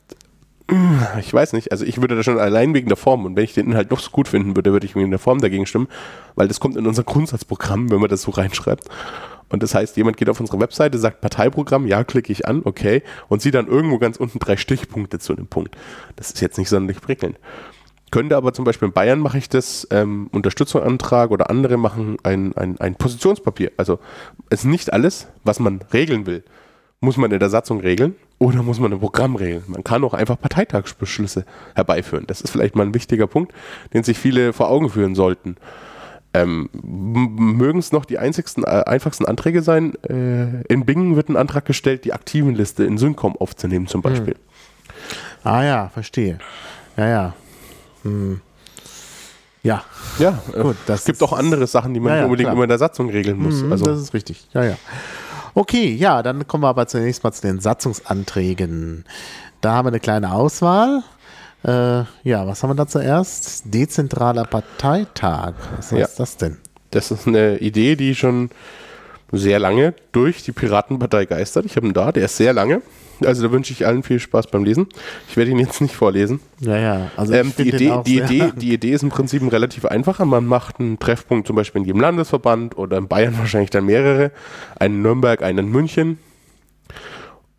ich weiß nicht, also ich würde da schon allein wegen der Form und wenn ich den Inhalt noch so gut finden würde, würde ich wegen der Form dagegen stimmen, weil das kommt in unser Grundsatzprogramm, wenn man das so reinschreibt. Und das heißt, jemand geht auf unsere Webseite, sagt Parteiprogramm, ja, klicke ich an, okay, und sieht dann irgendwo ganz unten drei Stichpunkte zu dem Punkt. Das ist jetzt nicht sonderlich prickelnd. Könnte aber zum Beispiel in Bayern mache ich das, ähm, Unterstützungsantrag oder andere machen ein, ein, ein Positionspapier. Also es ist nicht alles, was man regeln will, muss man in der Satzung regeln oder muss man ein Programm regeln. Man kann auch einfach Parteitagsbeschlüsse herbeiführen. Das ist vielleicht mal ein wichtiger Punkt, den sich viele vor Augen führen sollten. Ähm, mögen es noch die einzigsten, äh, einfachsten Anträge sein. Äh, in Bingen wird ein Antrag gestellt, die Aktivenliste in Syncom aufzunehmen zum Beispiel. Hm. Ah ja, verstehe. Ja, ja. Hm. Ja. Ja, gut. Es gibt auch andere Sachen, die man ja, ja, unbedingt klar. immer in der Satzung regeln muss. Hm, also, das ist richtig. Ja, ja. Okay, ja, dann kommen wir aber zunächst mal zu den Satzungsanträgen. Da haben wir eine kleine Auswahl. Äh, ja, was haben wir da zuerst? Dezentraler Parteitag. Was ja. ist das denn? Das ist eine Idee, die schon sehr lange durch die Piratenpartei geistert. Ich habe ihn da, der ist sehr lange. Also da wünsche ich allen viel Spaß beim Lesen. Ich werde ihn jetzt nicht vorlesen. Ja, ja. Also ähm, die, Idee, die, Idee, *laughs* die Idee ist im Prinzip relativ einfacher. Man macht einen Treffpunkt zum Beispiel in jedem Landesverband oder in Bayern *laughs* wahrscheinlich dann mehrere. Einen in Nürnberg, einen in München,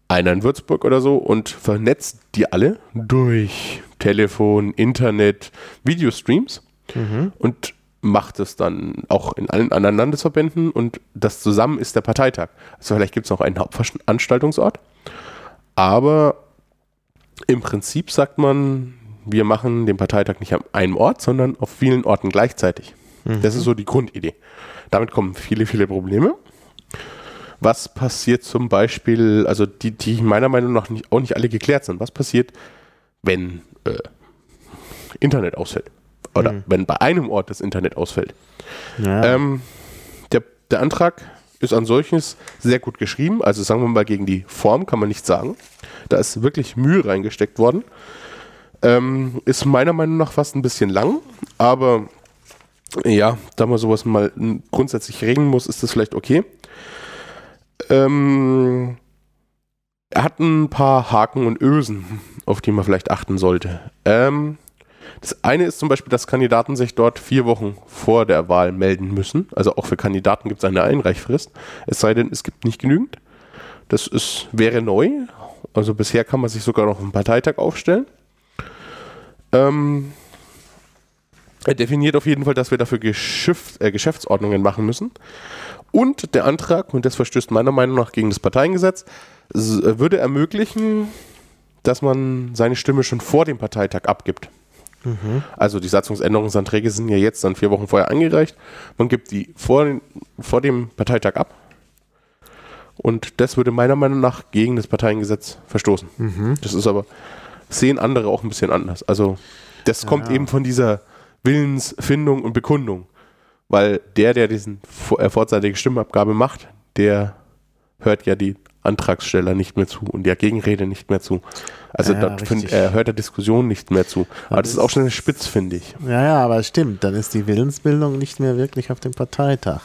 einen in Würzburg oder so und vernetzt die alle durch Telefon, Internet, Videostreams mhm. und macht es dann auch in allen anderen Landesverbänden und das zusammen ist der Parteitag. Also vielleicht gibt es noch einen Hauptveranstaltungsort. Aber im Prinzip sagt man, wir machen den Parteitag nicht an einem Ort, sondern auf vielen Orten gleichzeitig. Mhm. Das ist so die Grundidee. Damit kommen viele, viele Probleme. Was passiert zum Beispiel, also die, die meiner Meinung nach nicht, auch nicht alle geklärt sind. Was passiert, wenn äh, Internet ausfällt? Oder mhm. wenn bei einem Ort das Internet ausfällt? Ja. Ähm, der, der Antrag ist an solches sehr gut geschrieben. Also sagen wir mal, gegen die Form kann man nicht sagen. Da ist wirklich Mühe reingesteckt worden. Ähm, ist meiner Meinung nach fast ein bisschen lang, aber ja, da man sowas mal grundsätzlich regeln muss, ist das vielleicht okay. Ähm, er hat ein paar Haken und Ösen, auf die man vielleicht achten sollte. Ähm, das eine ist zum Beispiel, dass Kandidaten sich dort vier Wochen vor der Wahl melden müssen. Also auch für Kandidaten gibt es eine Einreichfrist. Es sei denn, es gibt nicht genügend. Das ist, wäre neu. Also bisher kann man sich sogar noch einen Parteitag aufstellen. Ähm, er definiert auf jeden Fall, dass wir dafür Geschäft, äh, Geschäftsordnungen machen müssen. Und der Antrag, und das verstößt meiner Meinung nach gegen das Parteiengesetz, würde ermöglichen, dass man seine Stimme schon vor dem Parteitag abgibt. Also die Satzungsänderungsanträge sind ja jetzt dann vier Wochen vorher eingereicht. Man gibt die vor, vor dem Parteitag ab. Und das würde meiner Meinung nach gegen das Parteiengesetz verstoßen. Das ist aber, sehen andere auch ein bisschen anders. Also das kommt eben von dieser Willensfindung und Bekundung. Weil der, der diesen äh, vorzeitige Stimmabgabe macht, der hört ja die Antragsteller nicht mehr zu und der Gegenrede nicht mehr zu. Also Ja, dort find, er hört der Diskussion nicht mehr zu. Aber das das ist auch schon eine Spitz, finde ich. Ja, ja, aber stimmt, dann ist die Willensbildung nicht mehr wirklich auf dem Parteitag.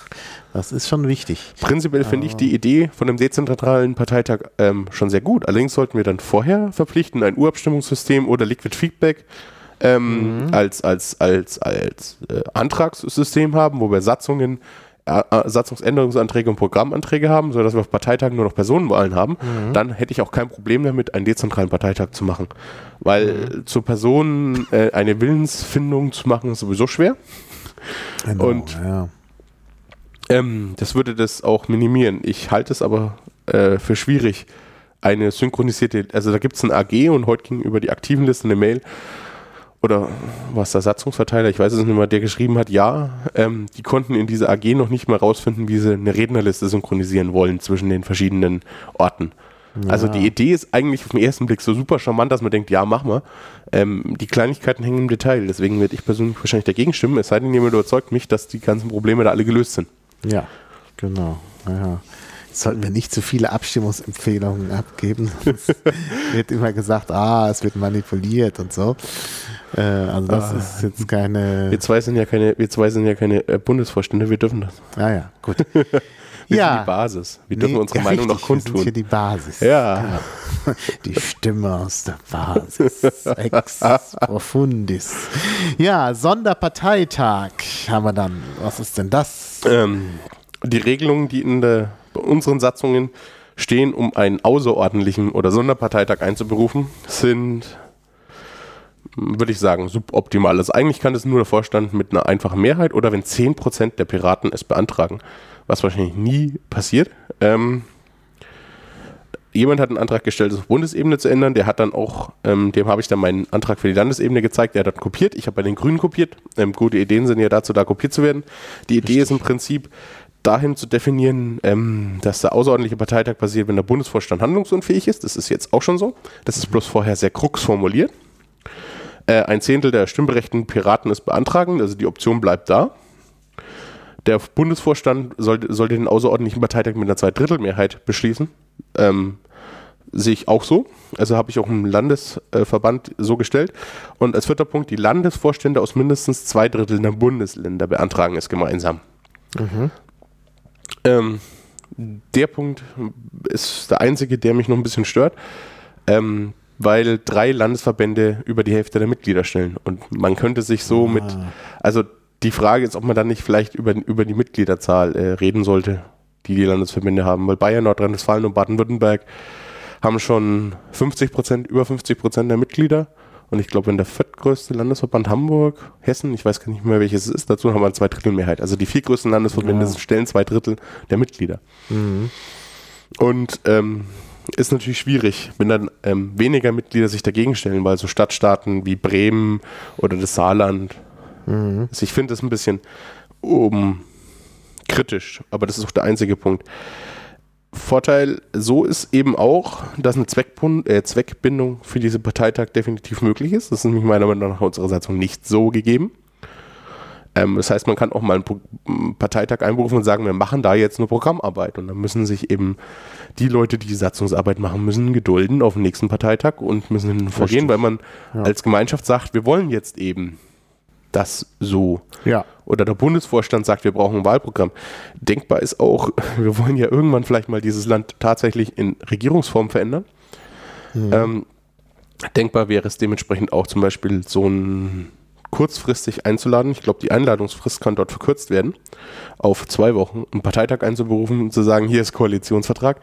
Das ist schon wichtig. Prinzipiell finde ich die Idee von einem dezentralen Parteitag ähm, schon sehr gut. Allerdings sollten wir dann vorher verpflichten, ein Urabstimmungssystem oder Liquid Feedback ähm, als, als, als, als äh, Antragssystem haben, wo wir Satzungen, äh, äh, Satzungsänderungsanträge und Programmanträge haben, sodass wir auf Parteitagen nur noch Personenwahlen haben. Dann hätte ich auch kein Problem damit, einen dezentralen Parteitag zu machen. Weil zu Personen äh, eine Willensfindung zu machen, ist sowieso schwer. Genau, Und- ja. Ähm, das würde das auch minimieren. Ich halte es aber äh, für schwierig, eine synchronisierte, also da gibt es ein AG und heute ging über die aktiven Liste eine Mail oder was der Satzungsverteiler, ich weiß es nicht mehr, der geschrieben hat, ja, ähm, die konnten in dieser AG noch nicht mal rausfinden, wie sie eine Rednerliste synchronisieren wollen zwischen den verschiedenen Orten. Also die Idee ist eigentlich auf den ersten Blick so super charmant, dass man denkt, ja, mach mal. Ähm, die Kleinigkeiten hängen im Detail, deswegen werde ich persönlich wahrscheinlich dagegen stimmen, es sei denn, jemand überzeugt mich, dass die ganzen Probleme da alle gelöst sind. Ja, genau. Ja. Jetzt sollten wir nicht zu viele Abstimmungsempfehlungen abgeben. *laughs* Es wird immer gesagt, ah, es wird manipuliert und so. Äh, also das ist jetzt keine. Wir zwei sind ja keine, wir zwei sind ja keine äh, Bundesvorstände, wir dürfen das. Ah ja, gut. *laughs* Wir ja. sind die Basis. Wir dürfen Nee, unsere ja, Meinung noch richtig, wir sind hier kundtun. die Basis. Ja. Genau. Die Stimme aus der Basis. *laughs* Ex profundis. Ja, Sonderparteitag haben wir dann. Was ist denn das? Ähm, die Regelungen, die in der, bei unseren Satzungen stehen, um einen außerordentlichen oder Sonderparteitag einzuberufen, sind, würde ich sagen, suboptimal. Also eigentlich kann das nur der Vorstand mit einer einfachen Mehrheit oder wenn 10% der Piraten es beantragen, was wahrscheinlich nie passiert. Ähm, jemand hat einen Antrag gestellt, es auf Bundesebene zu ändern. Der hat dann auch, ähm, dem habe ich dann meinen Antrag für die Landesebene gezeigt. Der hat dann kopiert. Ich habe bei den Grünen kopiert. Ähm, gute Ideen sind ja dazu da, kopiert zu werden. Die Idee ist im Prinzip, dahin zu definieren, ähm, dass der außerordentliche Parteitag passiert, wenn der Bundesvorstand handlungsunfähig ist. Das ist jetzt auch schon so. Das ist bloß vorher sehr krux formuliert. Äh, ein Zehntel der stimmberechtigten Piraten ist beantragen, also die Option bleibt da. Der Bundesvorstand sollte, sollte den außerordentlichen Parteitag mit einer Zweidrittelmehrheit beschließen. Ähm, sehe ich auch so. Also habe ich auch im Landesverband so gestellt. Und als vierter Punkt, die Landesvorstände aus mindestens zwei Dritteln der Bundesländer beantragen es gemeinsam. Ähm, der Punkt ist der einzige, der mich noch ein bisschen stört, ähm, weil drei Landesverbände über die Hälfte der Mitglieder stellen. Und man könnte sich so mit, also die Frage ist, ob man dann nicht vielleicht über, über die Mitgliederzahl äh, reden sollte, die die Landesverbände haben, weil Bayern, Nordrhein-Westfalen und Baden-Württemberg haben schon 50 Prozent, über 50 Prozent der Mitglieder. Und ich glaube, wenn der viertgrößte Landesverband Hamburg, Hessen, ich weiß gar nicht mehr, welches es ist, dazu haben wir eine Zweidrittelmehrheit. Also die vier größten Landesverbände Ja. stellen zwei Drittel der Mitglieder. Und ähm, ist natürlich schwierig, wenn dann ähm, weniger Mitglieder sich dagegen stellen, weil so Stadtstaaten wie Bremen oder das Saarland, also ich finde das ein bisschen um, kritisch, aber das ist auch der einzige Punkt. Vorteil so ist eben auch, dass eine Zweckbund, äh, Zweckbindung für diese Parteitag definitiv möglich ist. Das ist nämlich meiner Meinung nach unserer Satzung nicht so gegeben. Ähm, das heißt, man kann auch mal einen Pro Parteitag einberufen und sagen, wir machen da jetzt eine Programmarbeit. Und dann müssen sich eben die Leute, die die Satzungsarbeit machen müssen, gedulden auf den nächsten Parteitag und müssen vorgehen, weil man als Gemeinschaft sagt, wir wollen jetzt eben das so. Ja. Oder der Bundesvorstand sagt, wir brauchen ein Wahlprogramm. Denkbar ist auch, *laughs* wir wollen ja irgendwann vielleicht mal dieses Land tatsächlich in Regierungsform verändern. Ähm, denkbar wäre es dementsprechend auch zum Beispiel so ein kurzfristig einzuladen. Ich glaube, die Einladungsfrist kann dort verkürzt werden auf zwei Wochen, einen Parteitag einzuberufen und zu sagen, hier ist Koalitionsvertrag.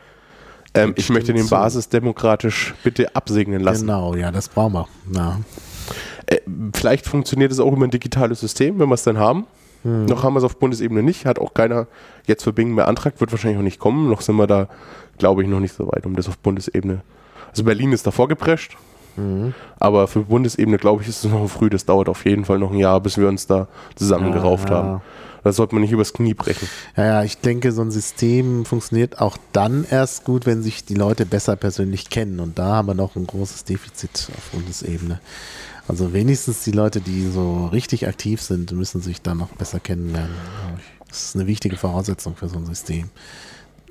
Ähm, ich möchte den basisdemokratisch bitte absegnen lassen. Genau, ja, das brauchen wir. Ja. Äh, vielleicht funktioniert es auch über ein digitales System, wenn wir es dann haben. Noch haben wir es auf Bundesebene nicht, hat auch keiner jetzt für Bingen beantragt, wird wahrscheinlich auch nicht kommen. Noch sind wir da, glaube ich, noch nicht so weit, um das auf Bundesebene. Also Berlin ist davor geprescht, Aber für Bundesebene, glaube ich, ist es noch früh. Das dauert auf jeden Fall noch ein Jahr, bis wir uns da zusammengerauft Ja, ja. haben. Das sollte man nicht übers Knie brechen. Ja, ja, ich denke, so ein System funktioniert auch dann erst gut, wenn sich die Leute besser persönlich kennen. Und da haben wir noch ein großes Defizit auf Bundesebene. Also wenigstens die Leute, die so richtig aktiv sind, müssen sich dann noch besser kennenlernen. Das ist eine wichtige Voraussetzung für so ein System.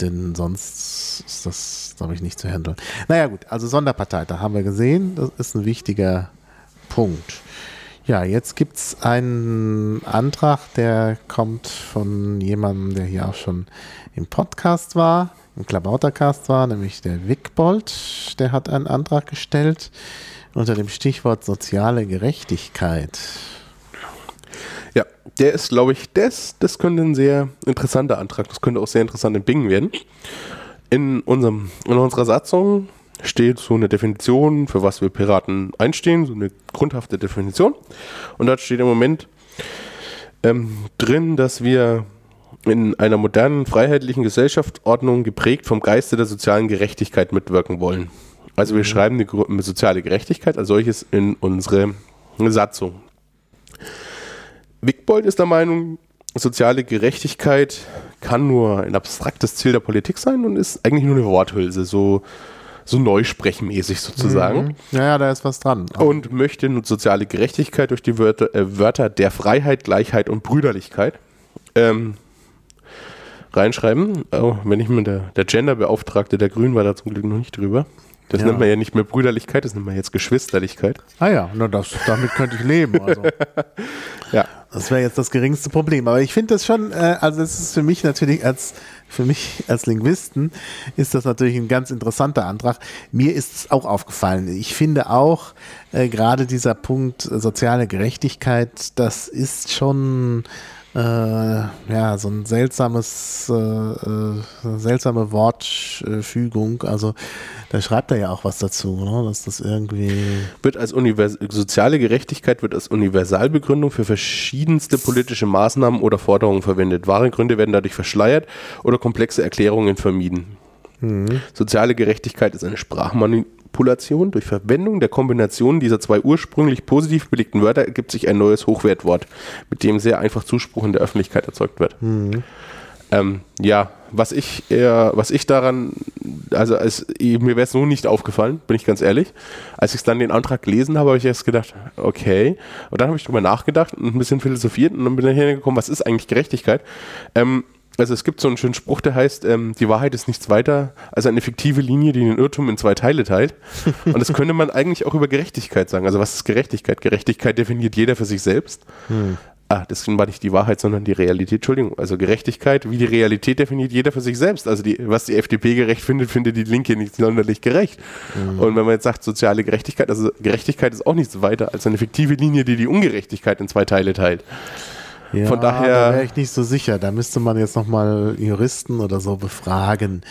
Denn sonst ist das, glaube ich, nicht zu handeln. Naja gut, also Sonderparteitag haben wir gesehen. Das ist ein wichtiger Punkt. Ja, jetzt gibt es einen Antrag, der kommt von jemandem, der hier auch schon im Podcast war, im Klabautercast war, nämlich der Wickbold. Der hat einen Antrag gestellt unter dem Stichwort soziale Gerechtigkeit. Ja, der ist, glaube ich, das, das könnte ein sehr interessanter Antrag, das könnte auch sehr interessant in Bingen werden. In, unserem, in unserer Satzung steht so eine Definition, für was wir Piraten einstehen, so eine grundhafte Definition. Und dort steht im Moment ähm, drin, dass wir in einer modernen, freiheitlichen Gesellschaftsordnung geprägt vom Geiste der sozialen Gerechtigkeit mitwirken wollen. Also wir schreiben die soziale Gerechtigkeit als solches in unsere Satzung. Wickbold ist der Meinung, soziale Gerechtigkeit kann nur ein abstraktes Ziel der Politik sein und ist eigentlich nur eine Worthülse, so, so neusprechenmäßig sozusagen. Ja, ja, da ist was dran. Und möchte nur soziale Gerechtigkeit durch die Wörter, äh, Wörter der Freiheit, Gleichheit und Brüderlichkeit ähm, reinschreiben. Oh, wenn ich mal der, der Genderbeauftragte der Grünen war da zum Glück noch nicht drüber. Das Ja. nennt man ja nicht mehr Brüderlichkeit, das nennt man jetzt Geschwisterlichkeit. Ah ja, na das, damit könnte ich leben. Also. *laughs* Ja. Das wäre jetzt das geringste Problem. Aber ich finde das schon, äh, also es ist für mich natürlich als für mich als Linguisten ist das natürlich ein ganz interessanter Antrag. Mir ist es auch aufgefallen. Ich finde auch äh, gerade dieser Punkt soziale Gerechtigkeit, das ist schon äh, ja so ein seltsames, äh, äh, seltsame Wortfügung. Also da schreibt er ja auch was dazu, ne? dass das irgendwie wird als univers soziale Gerechtigkeit wird als Universalbegründung für verschiedenste politische Maßnahmen oder Forderungen verwendet. Wahre Gründe werden dadurch verschleiert oder komplexe Erklärungen vermieden. Soziale Gerechtigkeit ist eine Sprachmanipulation. Durch Verwendung der Kombination dieser zwei ursprünglich positiv belegten Wörter ergibt sich ein neues Hochwertwort, mit dem sehr einfach Zuspruch in der Öffentlichkeit erzeugt wird. Ähm, ja, was ich eher, was ich daran, also als, mir wäre es so nicht aufgefallen, bin ich ganz ehrlich. Als ich dann den Antrag gelesen habe, habe ich erst gedacht, okay. Und dann habe ich drüber nachgedacht und ein bisschen philosophiert und dann bin ich hingekommen, was ist eigentlich Gerechtigkeit? Ähm, also es gibt so einen schönen Spruch, der heißt, ähm, die Wahrheit ist nichts weiter als eine fiktive Linie, die den Irrtum in zwei Teile teilt. *laughs* Und das könnte man eigentlich auch über Gerechtigkeit sagen. Also was ist Gerechtigkeit? Gerechtigkeit definiert jeder für sich selbst. Ah, das war nicht die Wahrheit, sondern die Realität. Entschuldigung. Also Gerechtigkeit, wie die Realität definiert jeder für sich selbst. Also die, was die FDP gerecht findet, findet die Linke nicht sonderlich gerecht. Und wenn man jetzt sagt, soziale Gerechtigkeit, also Gerechtigkeit ist auch nichts weiter als eine fiktive Linie, die die Ungerechtigkeit in zwei Teile teilt. Ja, Von daher- Da wäre ich nicht so sicher. Da müsste man jetzt nochmal Juristen oder so befragen,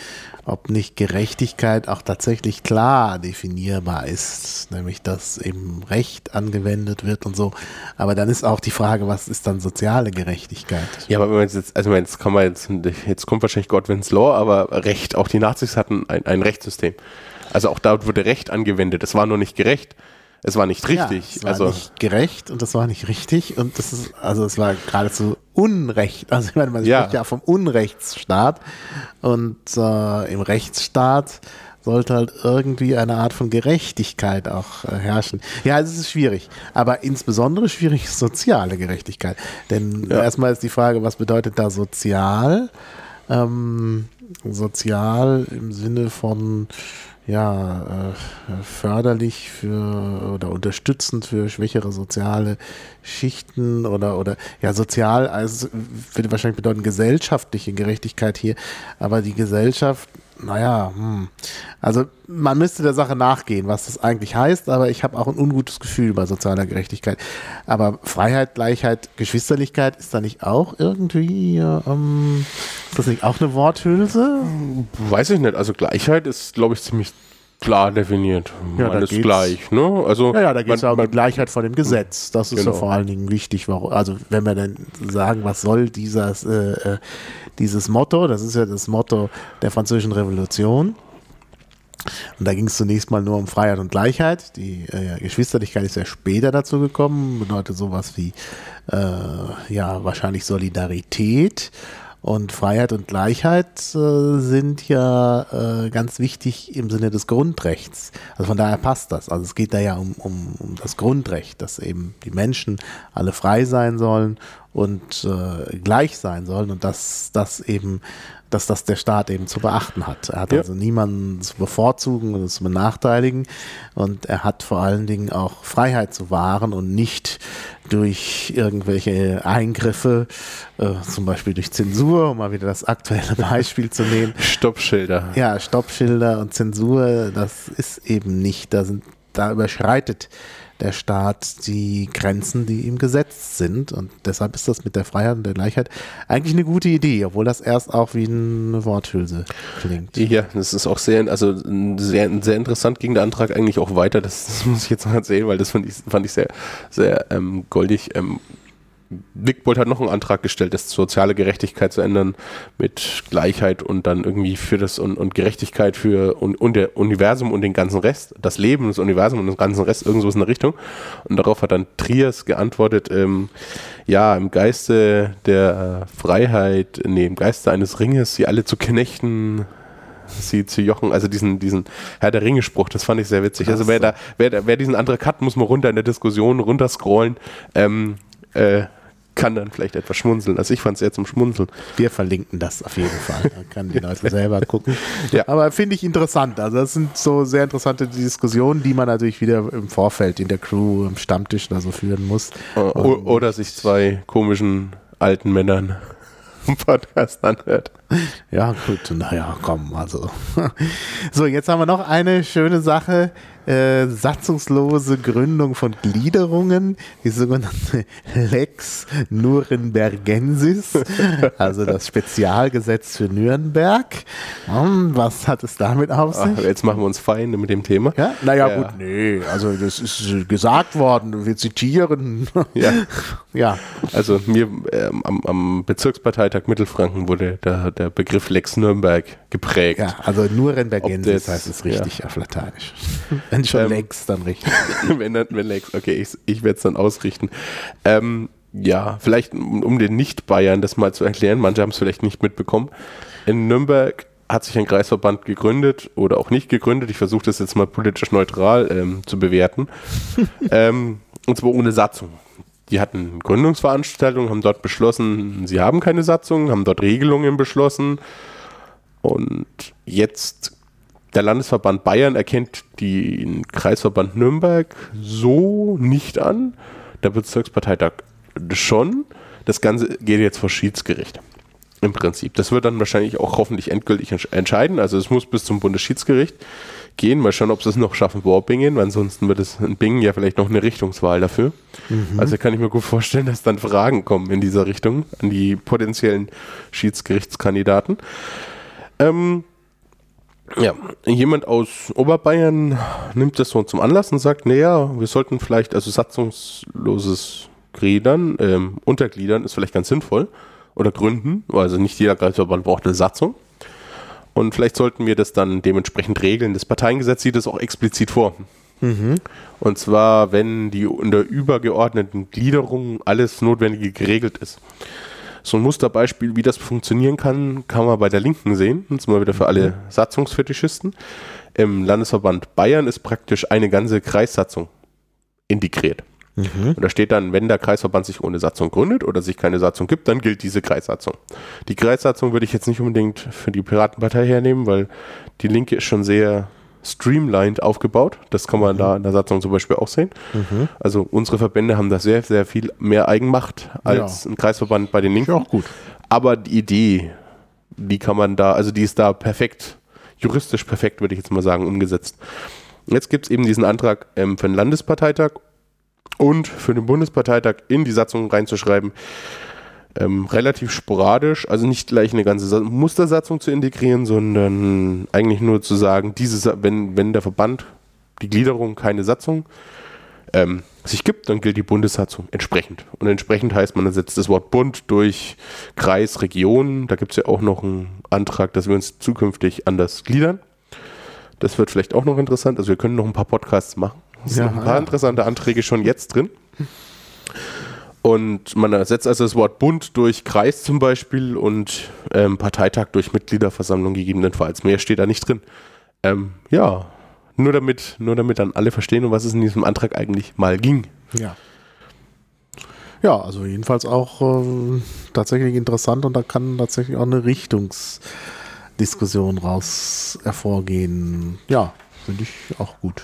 ob nicht Gerechtigkeit auch tatsächlich klar definierbar ist. Nämlich, dass eben Recht angewendet wird und so. Aber dann ist auch die Frage, was ist dann soziale Gerechtigkeit? Ja, aber wenn man jetzt, also jetzt kann man jetzt, jetzt kommt wahrscheinlich Godwin's Law, aber Recht, auch die Nazis hatten ein, ein Rechtssystem. Also auch dort wurde Recht angewendet. Es war nur nicht gerecht. Es war nicht richtig. Ja, es war also nicht gerecht und das war nicht richtig und das ist, also es war geradezu Unrecht. Also ich meine, man Ja. spricht ja vom Unrechtsstaat und äh, im Rechtsstaat sollte halt irgendwie eine Art von Gerechtigkeit auch äh, herrschen. Ja, es ist schwierig, aber insbesondere schwierig ist soziale Gerechtigkeit. Denn Ja. erstmal ist die Frage, was bedeutet da sozial? Ähm, sozial im Sinne von ja, äh, förderlich für oder unterstützend für schwächere soziale Schichten oder oder ja sozial also würde wahrscheinlich bedeuten gesellschaftliche Gerechtigkeit hier, aber die Gesellschaft naja, hm. also man müsste der Sache nachgehen, was das eigentlich heißt, aber ich habe auch ein ungutes Gefühl bei sozialer Gerechtigkeit. Aber Freiheit, Gleichheit, Geschwisterlichkeit ist da nicht auch irgendwie, äh, ähm, ist das nicht auch eine Worthülse? weiß ich nicht. Also Gleichheit ist, glaube ich, ziemlich klar definiert. Ja, Alles gleich, ne? Also Ja, ja, da geht es ja um die Gleichheit vor dem Gesetz. Das ist Genau. ja vor allen Dingen wichtig. Warum, also wenn wir dann sagen, was soll dieses, äh, äh, dieses Motto, das ist ja das Motto der französischen Revolution. Und da ging es zunächst mal nur um Freiheit und Gleichheit. Die äh, Geschwisterlichkeit ist ja später dazu gekommen, bedeutet sowas wie äh, ja wahrscheinlich Solidarität. Und Freiheit und Gleichheit äh, sind ja äh, ganz wichtig im Sinne des Grundrechts. Also von daher passt das. Also es geht da ja um, um, um das Grundrecht, dass eben die Menschen alle frei sein sollen und äh, gleich sein sollen und dass das eben dass das der Staat eben zu beachten hat. Er hat ja. also niemanden zu bevorzugen oder zu benachteiligen und er hat vor allen Dingen auch Freiheit zu wahren und nicht durch irgendwelche Eingriffe, äh, zum Beispiel durch Zensur, um mal wieder das aktuelle *laughs* Beispiel zu nehmen. Stoppschilder. Ja, Stoppschilder und Zensur, das ist eben nicht, da, sind, da überschreitet der Staat die Grenzen, die ihm gesetzt sind. Und deshalb ist das mit der Freiheit und der Gleichheit eigentlich eine gute Idee, obwohl das erst auch wie eine Worthülse klingt. Ja, das ist auch sehr, also sehr, sehr interessant ging der Antrag eigentlich auch weiter. Das, das muss ich jetzt noch erzählen, weil das fand ich, fand ich sehr, sehr ähm, goldig. Ähm, Wickbold hat noch einen Antrag gestellt, das soziale Gerechtigkeit zu ändern mit Gleichheit und dann irgendwie für das und, und Gerechtigkeit für und, und der Universum und den ganzen Rest, das Leben, das Universum und den ganzen Rest, irgendwo in der Richtung. Und darauf hat dann Trias geantwortet, ähm, ja, im Geiste der Freiheit, nee, im Geiste eines Ringes, sie alle zu knechten, sie zu jochen, also diesen, diesen Herr der Ringe-Spruch, das fand ich sehr witzig. Also wer da, wer, wer diesen Antrag hat, muss mal runter in der Diskussion, runterscrollen. Ähm, äh, kann dann vielleicht etwas schmunzeln. Also ich fand es eher zum Schmunzeln. Wir verlinken das auf jeden Fall. Da können die Leute selber gucken. *laughs* Ja. Aber finde ich interessant. Also das sind so sehr interessante Diskussionen, die man natürlich wieder im Vorfeld in der Crew, im Stammtisch oder so führen muss. O oder sich zwei komischen alten Männern *laughs* Podcast anhört. Ja, gut, naja, komm, also. *laughs* So, jetzt haben wir noch eine schöne Sache äh, satzungslose Gründung von Gliederungen, die sogenannte *laughs* Lex Nürnbergensis, *laughs* also das Spezialgesetz für Nürnberg. Hm, was hat es damit auf sich? Ach, jetzt machen wir uns Feinde mit dem Thema. Ja? Naja, ja. gut, nee, also das ist gesagt worden, wir zitieren. *laughs* Ja, ja. also mir ähm, am, am, Bezirksparteitag Mittelfranken wurde der, der Begriff Lex Nürnberg geprägt. Ja, also Nürnbergensis heißt es richtig ja. auf Lateinisch. Wenn schon ähm, Lex, dann richtig. *laughs* wenn, dann, wenn Lex, okay, ich, ich werde es dann ausrichten. Ähm, ja, vielleicht um den Nicht-Bayern das mal zu erklären, manche haben es vielleicht nicht mitbekommen. In Nürnberg hat sich ein Kreisverband gegründet oder auch nicht gegründet. Ich versuche das jetzt mal politisch neutral ähm, zu bewerten. *laughs* ähm, und zwar ohne Satzung. Die hatten Gründungsveranstaltungen, haben dort beschlossen, sie haben keine Satzung, haben dort Regelungen beschlossen. Und jetzt der Landesverband Bayern erkennt den Kreisverband Nürnberg so nicht an. Der Bezirksparteitag schon. Das Ganze geht jetzt vor Schiedsgericht. Im Prinzip. Das wird dann wahrscheinlich auch hoffentlich endgültig entscheiden. Also es muss bis zum Bundesschiedsgericht gehen. Mal schauen, ob sie es noch schaffen vor Bingen, weil ansonsten wird es in Bingen ja vielleicht noch eine Richtungswahl dafür. Mhm. Also kann ich mir gut vorstellen, dass dann Fragen kommen in dieser Richtung an die potenziellen Schiedsgerichtskandidaten. Ähm, ja, jemand aus Oberbayern nimmt das so zum Anlass und sagt, naja, wir sollten vielleicht, also satzungsloses Gliedern, ähm, Untergliedern ist vielleicht ganz sinnvoll oder gründen, also nicht jeder Kreisverband braucht eine Satzung. Und vielleicht sollten wir das dann dementsprechend regeln. Das Parteiengesetz sieht es auch explizit vor. Mhm. Und zwar, wenn die in der übergeordneten Gliederung alles Notwendige geregelt ist. So ein Musterbeispiel, wie das funktionieren kann, kann man bei der Linken sehen. Das ist mal wieder für alle mhm. Satzungsfetischisten. Im Landesverband Bayern ist praktisch eine ganze Kreissatzung integriert. Mhm. Und da steht dann, wenn der Kreisverband sich ohne Satzung gründet oder sich keine Satzung gibt, dann gilt diese Kreissatzung. Die Kreissatzung würde ich jetzt nicht unbedingt für die Piratenpartei hernehmen, weil die Linke ist schon sehr streamlined aufgebaut. Das kann man mhm. da in der Satzung zum Beispiel auch sehen. Mhm. Also unsere Verbände haben da sehr, sehr viel mehr Eigenmacht als ja. ein Kreisverband bei den Linken. auch gut. Aber die Idee, die kann man da, also die ist da perfekt, juristisch perfekt, würde ich jetzt mal sagen, umgesetzt. Jetzt gibt es eben diesen Antrag ähm, für den Landesparteitag und für den Bundesparteitag in die Satzung reinzuschreiben, ähm, relativ sporadisch, also nicht gleich eine ganze Mustersatzung zu integrieren, sondern eigentlich nur zu sagen, dieses, wenn, wenn der Verband die Gliederung keine Satzung ähm, sich gibt, dann gilt die Bundessatzung entsprechend. Und entsprechend heißt, man ersetzt das Wort Bund durch Kreis, Region. Da gibt es ja auch noch einen Antrag, dass wir uns zukünftig anders gliedern. Das wird vielleicht auch noch interessant. Also wir können noch ein paar Podcasts machen. Es sind Ja, noch ein paar ja. interessante Anträge schon jetzt drin. Und man ersetzt also das Wort Bund durch Kreis zum Beispiel und ähm, Parteitag durch Mitgliederversammlung gegebenenfalls. Mehr steht da nicht drin. Ähm, ja, nur damit, nur damit dann alle verstehen, um was es in diesem Antrag eigentlich mal ging. Ja. Ja, also jedenfalls auch ähm, tatsächlich interessant und da kann tatsächlich auch eine Richtungsdiskussion raus hervorgehen. Ja, finde ich auch gut.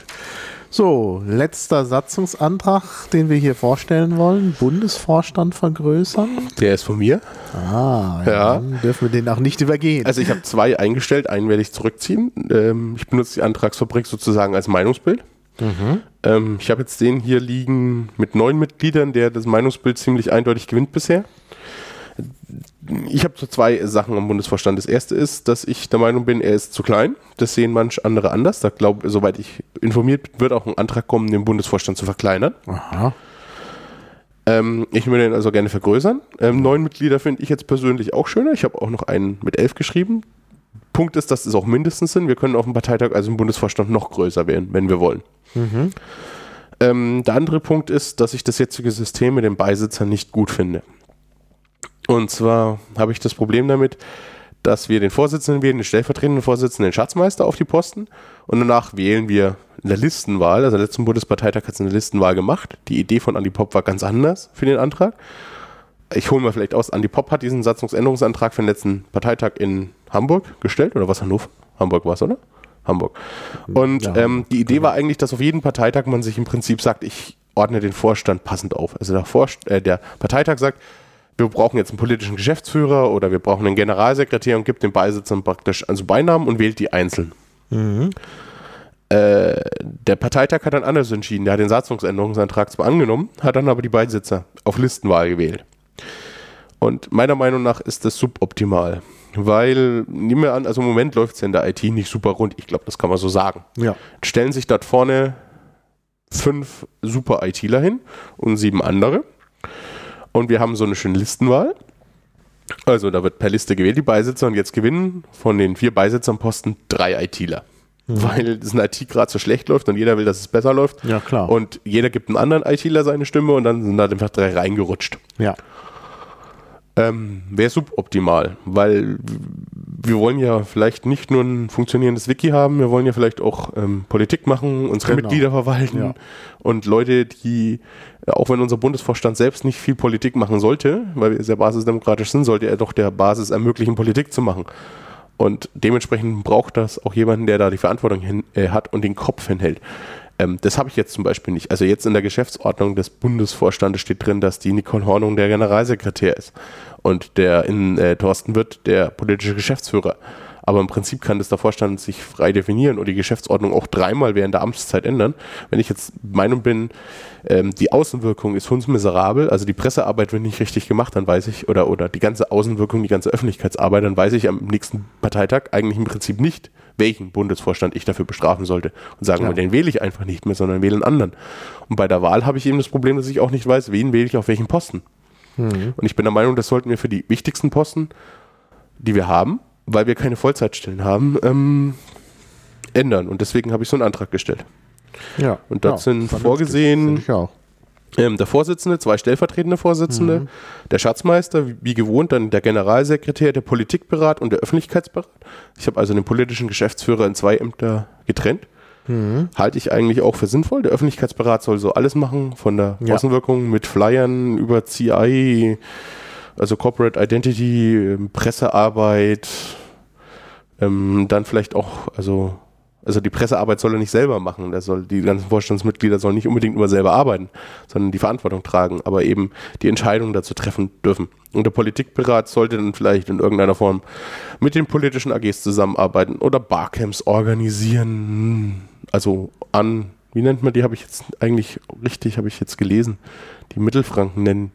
So, letzter Satzungsantrag, den wir hier vorstellen wollen. Bundesvorstand vergrößern. Der ist von mir. Ah, ja. Dann dürfen wir den auch nicht übergehen. Also ich habe zwei eingestellt, einen werde ich zurückziehen. Ähm, ich benutze die Antragsfabrik sozusagen als Meinungsbild. Ähm, ich habe jetzt den hier liegen mit neun Mitgliedern, der das Meinungsbild ziemlich eindeutig gewinnt bisher. Ich habe so zwei Sachen am Bundesvorstand. Das erste ist, dass ich der Meinung bin, er ist zu klein. Das sehen manch andere anders. Da glaube, soweit ich informiert bin, wird auch ein Antrag kommen, den Bundesvorstand zu verkleinern. Aha. Ähm, ich würde ihn also gerne vergrößern. Ähm, neun Mitglieder finde ich jetzt persönlich auch schöner. Ich habe auch noch einen mit elf geschrieben. Punkt ist, dass es auch mindestens sind. Wir können auf dem Parteitag, also im Bundesvorstand, noch größer werden, wenn wir wollen. Ähm, der andere Punkt ist, dass ich das jetzige System mit den Beisitzern nicht gut finde. Und zwar habe ich das Problem damit, dass wir den Vorsitzenden wählen, den stellvertretenden Vorsitzenden, den Schatzmeister auf die Posten und danach wählen wir in der Listenwahl, also der letzten Bundesparteitag hat es eine Listenwahl gemacht. Die Idee von Andi Pop war ganz anders für den Antrag. Ich hole mal vielleicht aus, Andi Pop hat diesen Satzungsänderungsantrag für den letzten Parteitag in Hamburg gestellt, oder was Hannover? Hamburg war es, oder? Hamburg. Und Ja, ähm, die Idee war eigentlich, dass auf jeden Parteitag man sich im Prinzip sagt, ich ordne den Vorstand passend auf. Also der, Vorst äh, der Parteitag sagt, wir brauchen jetzt einen politischen Geschäftsführer oder wir brauchen einen Generalsekretär und gibt den Beisitzern praktisch also Beinamen und wählt die einzeln. Äh, der Parteitag hat dann anders entschieden. Der hat den Satzungsänderungsantrag zwar angenommen, hat dann aber die Beisitzer auf Listenwahl gewählt. Und meiner Meinung nach ist das suboptimal. Weil, nehmen wir an, also im Moment läuft es in der IT nicht super rund. Ich glaube, das kann man so sagen. Ja. Stellen sich dort vorne fünf super ITler hin und sieben andere. Und wir haben so eine schöne Listenwahl. Also da wird per Liste gewählt die Beisitzer und jetzt gewinnen von den vier Beisitzernposten drei ITler. Weil das in IT gerade so schlecht läuft und jeder will, dass es besser läuft. Ja, klar. Und jeder gibt einem anderen ITler seine Stimme und dann sind da einfach drei reingerutscht. Ja. Ähm, Wäre suboptimal, weil wir wollen ja vielleicht nicht nur ein funktionierendes Wiki haben, wir wollen ja vielleicht auch ähm, Politik machen, unsere Genau. Mitglieder verwalten Ja. und Leute, die, auch wenn unser Bundesvorstand selbst nicht viel Politik machen sollte, weil wir sehr basisdemokratisch sind, sollte er doch der Basis ermöglichen, Politik zu machen. Und dementsprechend braucht das auch jemanden, der da die Verantwortung hin, äh, hat und den Kopf hinhält. Ähm, das habe ich jetzt zum Beispiel nicht. Also jetzt in der Geschäftsordnung des Bundesvorstandes steht drin, dass die Nicole Hornung der Generalsekretär ist und der in äh, Thorsten Wirth der politische Geschäftsführer. Aber im Prinzip kann das der Vorstand sich frei definieren und die Geschäftsordnung auch dreimal während der Amtszeit ändern. Wenn ich jetzt Meinung bin, ähm, die Außenwirkung ist hundsmiserabel, also die Pressearbeit wird nicht richtig gemacht, dann weiß ich, oder, oder die ganze Außenwirkung, die ganze Öffentlichkeitsarbeit, dann weiß ich am nächsten Parteitag eigentlich im Prinzip nicht, welchen Bundesvorstand ich dafür bestrafen sollte. Und sagen Ja. wir, den wähle ich einfach nicht mehr, sondern wähle einen anderen. Und bei der Wahl habe ich eben das Problem, dass ich auch nicht weiß, wen wähle ich auf welchen Posten. Und ich bin der Meinung, das sollten wir für die wichtigsten Posten, die wir haben, weil wir keine Vollzeitstellen haben, ähm, ändern. Und deswegen habe ich so einen Antrag gestellt. Ja. Und dort ja, sind vorgesehen-. Ähm, der Vorsitzende, zwei stellvertretende Vorsitzende, der Schatzmeister, wie, wie gewohnt, dann der Generalsekretär, der Politikberat und der Öffentlichkeitsberat. Ich habe also den politischen Geschäftsführer in zwei Ämter getrennt. Halte ich eigentlich auch für sinnvoll. Der Öffentlichkeitsberat soll so alles machen, von der Ja. Außenwirkung mit Flyern über CI, also Corporate Identity, ähm, Pressearbeit, ähm, dann vielleicht auch, also, also die Pressearbeit soll er nicht selber machen. Der soll, die ganzen Vorstandsmitglieder sollen nicht unbedingt immer selber arbeiten, sondern die Verantwortung tragen, aber eben die Entscheidungen dazu treffen dürfen. Und der Politikberat sollte dann vielleicht in irgendeiner Form mit den politischen AGs zusammenarbeiten oder Barcamps organisieren. Also an, wie nennt man die, habe ich jetzt eigentlich richtig, habe ich jetzt gelesen, die Mittelfranken nennen.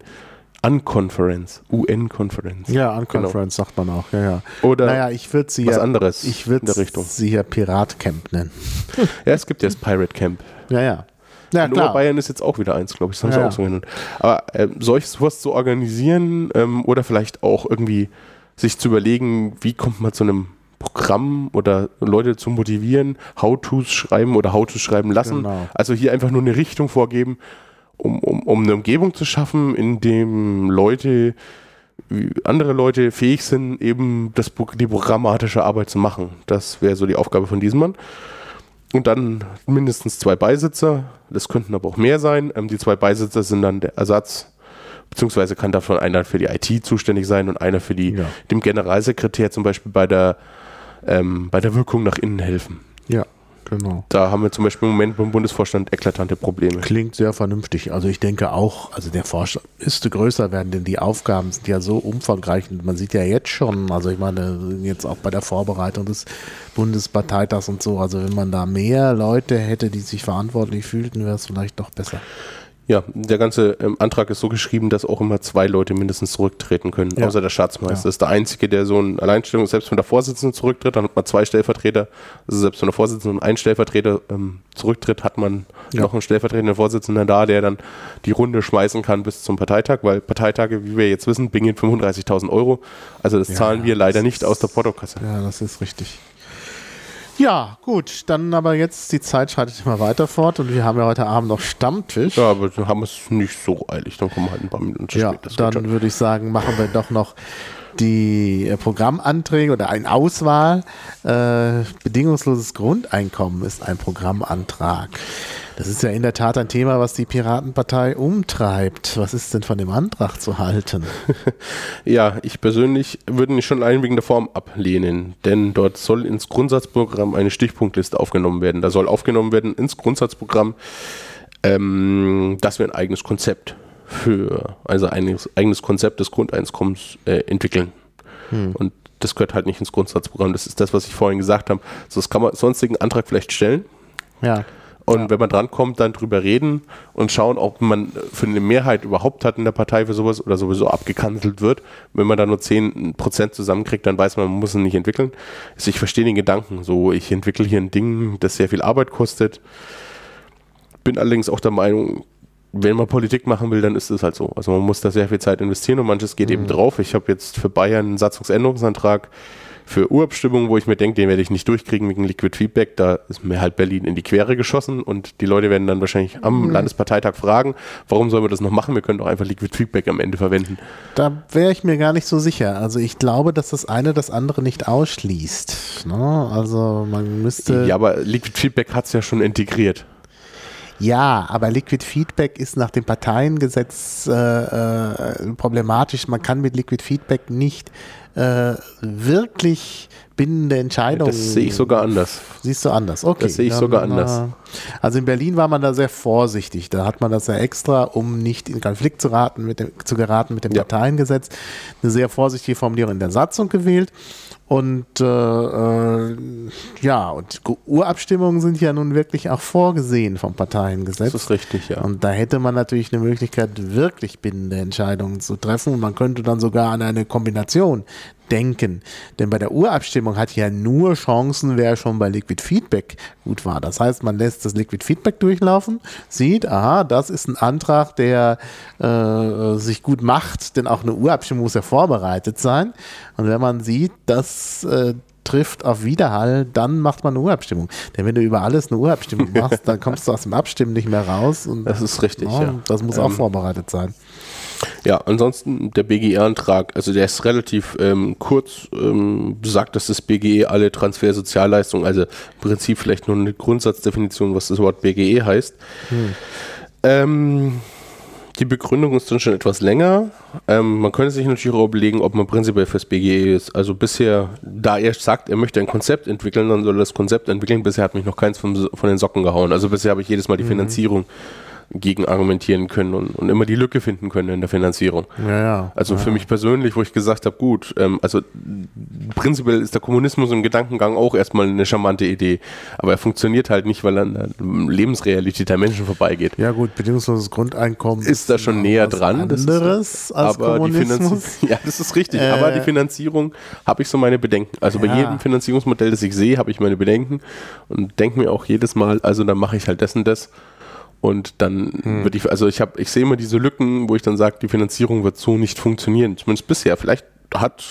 Unconference, UN-Conference. Ja, Unconference sagt man auch. Ja, ja. Oder naja, ich würde sie was ja, anderes ich in würde der Richtung. sie ja Piratcamp nennen. *laughs* Ja, es gibt ja das Pirate Camp. Ja, ja. Ja, in klar. Oberbayern ist jetzt auch wieder eins, glaube ich. Das haben Ja, sie ja. auch so genannt. Aber ähm, solches sowas zu organisieren ähm, oder vielleicht auch irgendwie sich zu überlegen, wie kommt man zu einem Programm oder Leute zu motivieren, How-Tos schreiben oder How-Tos schreiben lassen. Genau. Also hier einfach nur eine Richtung vorgeben, um, um, um eine Umgebung zu schaffen, in dem Leute, andere Leute fähig sind, eben das, die programmatische Arbeit zu machen. Das wäre so die Aufgabe von diesem Mann. Und dann mindestens zwei Beisitzer, das könnten aber auch mehr sein. Ähm, die zwei Beisitzer sind dann der Ersatz, beziehungsweise kann davon einer für die IT zuständig sein und einer für die, Ja. dem Generalsekretär zum Beispiel bei der, ähm, bei der Wirkung nach innen helfen. Ja, genau. Da haben wir zum Beispiel im Moment beim Bundesvorstand eklatante Probleme. Klingt sehr vernünftig. Also ich denke auch, also der Vorstand müsste größer werden, denn die Aufgaben sind ja so umfangreich. Und man sieht ja jetzt schon, also ich meine, jetzt auch bei der Vorbereitung des Bundesparteitags und so, also wenn man da mehr Leute hätte, die sich verantwortlich fühlten, wäre es vielleicht doch besser. Ja, der ganze ähm, Antrag ist so geschrieben, dass auch immer zwei Leute mindestens zurücktreten können, Ja. außer der Schatzmeister. Ja. Das ist der Einzige, der so ein Alleinstellung, selbst wenn der Vorsitzende zurücktritt, dann hat man zwei Stellvertreter. Also selbst wenn der Vorsitzende und ein Stellvertreter ähm, zurücktritt, hat man Ja. noch einen stellvertretenden Vorsitzenden da, der dann die Runde schmeißen kann bis zum Parteitag, weil Parteitage, wie wir jetzt wissen, bingen 35.000 Euro. Also das zahlen wir leider nicht aus der Portokasse. Ja, das ist richtig. Ja, gut, dann aber jetzt die Zeit schreitet immer weiter fort und wir haben ja heute Abend noch Stammtisch. Ja, aber wir haben es nicht so eilig, dann kommen wir halt ein paar Minuten zu Ja, spät. Das dann würde ich sagen, machen wir doch noch die äh, Programmanträge oder eine Auswahl. Äh, bedingungsloses Grundeinkommen ist ein Programmantrag. Das ist ja in der Tat ein Thema, was die Piratenpartei umtreibt. Was ist denn von dem Antrag zu halten? *laughs* Ja, ich persönlich würde ihn schon allein wegen der Form ablehnen, denn dort soll ins Grundsatzprogramm eine Stichpunktliste aufgenommen werden. Da soll aufgenommen werden ins Grundsatzprogramm, ähm, dass wir ein eigenes Konzept für, also ein eigenes, Konzept des Grundeinkommens äh, entwickeln. Und das gehört halt nicht ins Grundsatzprogramm. Das ist das, was ich vorhin gesagt habe. So, das kann man sonstigen Antrag vielleicht stellen. Ja, Und Ja. wenn man drankommt, dann drüber reden und schauen, ob man für eine Mehrheit überhaupt hat in der Partei für sowas oder sowieso abgekanzelt wird. Wenn man da nur 10% zusammenkriegt, dann weiß man, man muss es nicht entwickeln. Also ich verstehe den Gedanken. So, ich entwickle hier ein Ding, das sehr viel Arbeit kostet. Bin allerdings auch der Meinung, wenn man Politik machen will, dann ist es halt so. Also man muss da sehr viel Zeit investieren und manches geht eben drauf. Ich habe jetzt für Bayern einen Satzungsänderungsantrag für Urabstimmungen, wo ich mir denke, den werde ich nicht durchkriegen wegen Liquid Feedback. Da ist mir halt Berlin in die Quere geschossen und die Leute werden dann wahrscheinlich am Landesparteitag fragen, warum sollen wir das noch machen? Wir können doch einfach Liquid Feedback am Ende verwenden. da wäre ich mir gar nicht so sicher. Also ich glaube, dass das eine das andere nicht ausschließt. Ne? Also man müsste. ja, aber Liquid Feedback hat es ja schon integriert. Ja, aber Liquid Feedback ist nach dem Parteiengesetz äh, äh, problematisch. Man kann mit Liquid Feedback nicht äh, wirklich bindende Entscheidungen. Das sehe ich sogar anders. Siehst du anders? Okay. Das sehe ich sogar anders. äh, Also in Berlin war man da sehr vorsichtig. Da hat man das ja extra, um nicht in Konflikt zu, raten mit dem, zu geraten mit dem Ja. Parteiengesetz, eine sehr vorsichtige Formulierung in der Satzung gewählt. Und äh, äh, ja, und Urabstimmungen sind ja nun wirklich auch vorgesehen vom Parteiengesetz. Das ist richtig, ja. Und da hätte man natürlich eine Möglichkeit, wirklich bindende Entscheidungen zu treffen. Und man könnte dann sogar an eine Kombination denken. Denn bei der Urabstimmung hat ja nur Chancen, wer schon bei Liquid Feedback gut war. Das heißt, man lässt das Liquid Feedback durchlaufen, sieht, aha, das ist ein Antrag, der äh, sich gut macht, denn auch eine Urabstimmung muss ja vorbereitet sein. Und wenn man sieht, das äh, trifft auf Widerhall, dann macht man eine Urabstimmung. Denn wenn du über alles eine Urabstimmung machst, dann kommst du aus dem Abstimmen nicht mehr raus. Und, Das ist richtig, ja. Das muss auch Ähm, vorbereitet sein. Ja, ansonsten der BGE-Antrag, also der ist relativ ähm, kurz, ähm, sagt, dass das BGE alle Transfersozialleistungen, also im Prinzip vielleicht nur eine Grundsatzdefinition, was das Wort BGE heißt. Ähm, die Begründung ist dann schon etwas länger. Ähm, man könnte sich natürlich auch überlegen, ob man prinzipiell fürs BGE ist. Also bisher, da er sagt, er möchte ein Konzept entwickeln, dann soll er das Konzept entwickeln. Bisher hat mich noch keins von, von den Socken gehauen. Also bisher habe ich jedes Mal die Finanzierung gegen argumentieren können und, und immer die Lücke finden können in der Finanzierung. Ja, ja. Also für mich persönlich, wo ich gesagt habe, gut, ähm, also prinzipiell ist der Kommunismus im Gedankengang auch erstmal eine charmante Idee, aber er funktioniert halt nicht, weil er an der Lebensrealität der Menschen vorbeigeht. Ja gut, bedingungsloses Grundeinkommen Ist da schon näher dran, das ist- Anderes als aber Kommunismus. Finanzierung, *laughs* ja, das ist richtig, Äh, aber die Finanzierung habe ich so meine Bedenken. Also bei Ja. jedem Finanzierungsmodell, das ich sehe, habe ich meine Bedenken und denke mir auch jedes Mal, also dann mache ich halt das und das. Und dann Hm. würde ich, also ich habe, ich sehe immer diese Lücken, wo ich dann sage, die Finanzierung wird so nicht funktionieren. Zumindest bisher. Vielleicht hat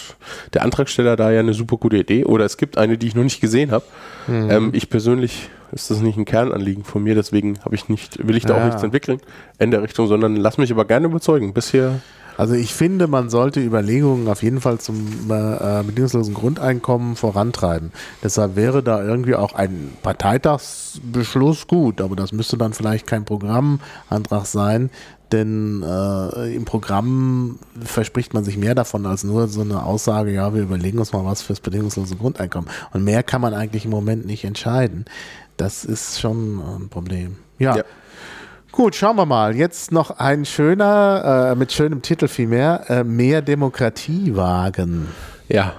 der Antragsteller da ja eine super gute Idee oder es gibt eine, die ich noch nicht gesehen habe. Mhm. Ähm, ich persönlich ist das nicht ein Kernanliegen von mir, deswegen habe ich nicht, will ich da Ja. auch nichts entwickeln in der Richtung, sondern lass mich aber gerne überzeugen. Bisher Also ich finde, man sollte Überlegungen auf jeden Fall zum äh, bedingungslosen Grundeinkommen vorantreiben. Deshalb wäre da irgendwie auch ein Parteitagsbeschluss gut, aber das müsste dann vielleicht kein Programmantrag sein, denn äh, im Programm verspricht man sich mehr davon als nur so eine Aussage, ja, wir überlegen uns mal was fürs bedingungslose Grundeinkommen. Und mehr kann man eigentlich im Moment nicht entscheiden. Das ist schon ein Problem. ja. Ja. Gut, schauen wir mal. Jetzt noch ein schöner, äh, mit schönem Titel vielmehr, äh, mehr Demokratie wagen. Ja,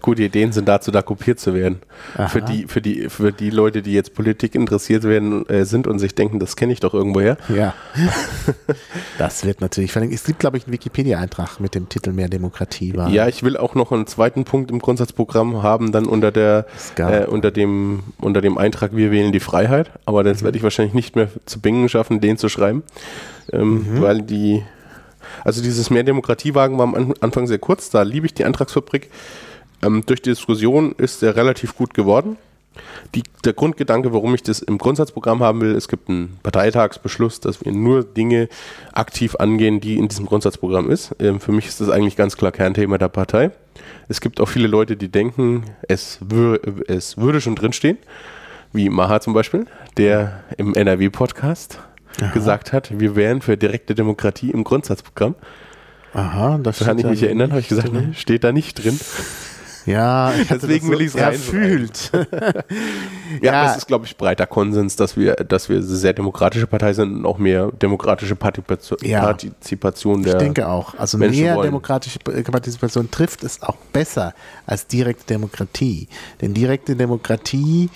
gute Ideen sind dazu, da kopiert zu werden. Aha. Für die, für, die, für die Leute, die jetzt Politik interessiert werden, äh, sind und sich denken, das kenne ich doch irgendwoher. Ja. *laughs* das wird natürlich verlinkt. Es gibt, glaube ich, einen Wikipedia-Eintrag mit dem Titel Mehr Demokratie wagen. Ja, ich will auch noch einen zweiten Punkt im Grundsatzprogramm haben, dann unter der äh, unter dem unter dem Eintrag Wir wählen die Freiheit. Aber Mhm. das werde ich wahrscheinlich nicht mehr zu Bingen schaffen, den zu schreiben, ähm, Mhm. weil die also dieses Mehr Demokratiewagen war am An- Anfang sehr kurz. Da liebe ich die Antragsfabrik. Ähm, durch die Diskussion ist er relativ gut geworden. Die, der Grundgedanke, warum ich das im Grundsatzprogramm haben will, es gibt einen Parteitagsbeschluss, dass wir nur Dinge aktiv angehen, die in diesem Grundsatzprogramm ist. Ähm, für mich ist das eigentlich ganz klar Kernthema der Partei. Es gibt auch viele Leute, die denken, es, wür es würde schon drinstehen, wie Maha zum Beispiel, der im NRW-Podcast gesagt hat, wir wären für direkte Demokratie im Grundsatzprogramm. Aha, das Kann ich mich erinnern, habe ich gesagt, ne, steht da nicht drin. Ja, ich Deswegen das will ich's erfühlt. *laughs* Ja, Ja. das ist, glaube ich, breiter Konsens, dass wir, dass wir eine sehr demokratische Partei sind und auch mehr demokratische Partizipation, Ja. Partizipation Ich der. denke auch. Also Menschen mehr wollen. demokratische Partizipation trifft es auch besser als direkte Demokratie. Denn direkte Demokratie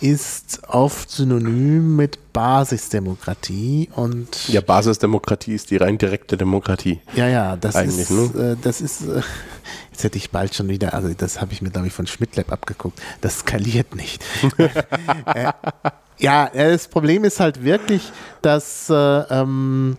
ist oft synonym mit Basisdemokratie und ja, Basisdemokratie ist die rein direkte Demokratie. Ja, ja, das ist, ne? äh, das ist, äh, *laughs* jetzt hätte ich bald schon wieder, also das habe ich mir, glaube ich, von Schmidtlab abgeguckt. Das skaliert nicht. *laughs* äh, ja, das Problem ist halt wirklich, dass, äh, ähm,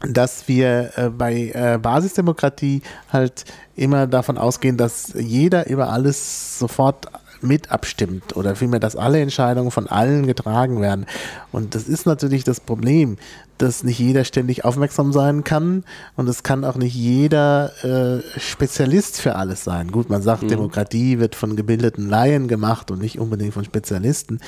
dass wir äh, bei äh, Basisdemokratie halt immer davon ausgehen, dass jeder über alles sofort mit abstimmt oder vielmehr, dass alle Entscheidungen von allen getragen werden. Und das ist natürlich das Problem, dass nicht jeder ständig aufmerksam sein kann und es kann auch nicht jeder äh, Spezialist für alles sein. Gut, man sagt, Demokratie wird von gebildeten Laien gemacht und nicht unbedingt von Spezialisten,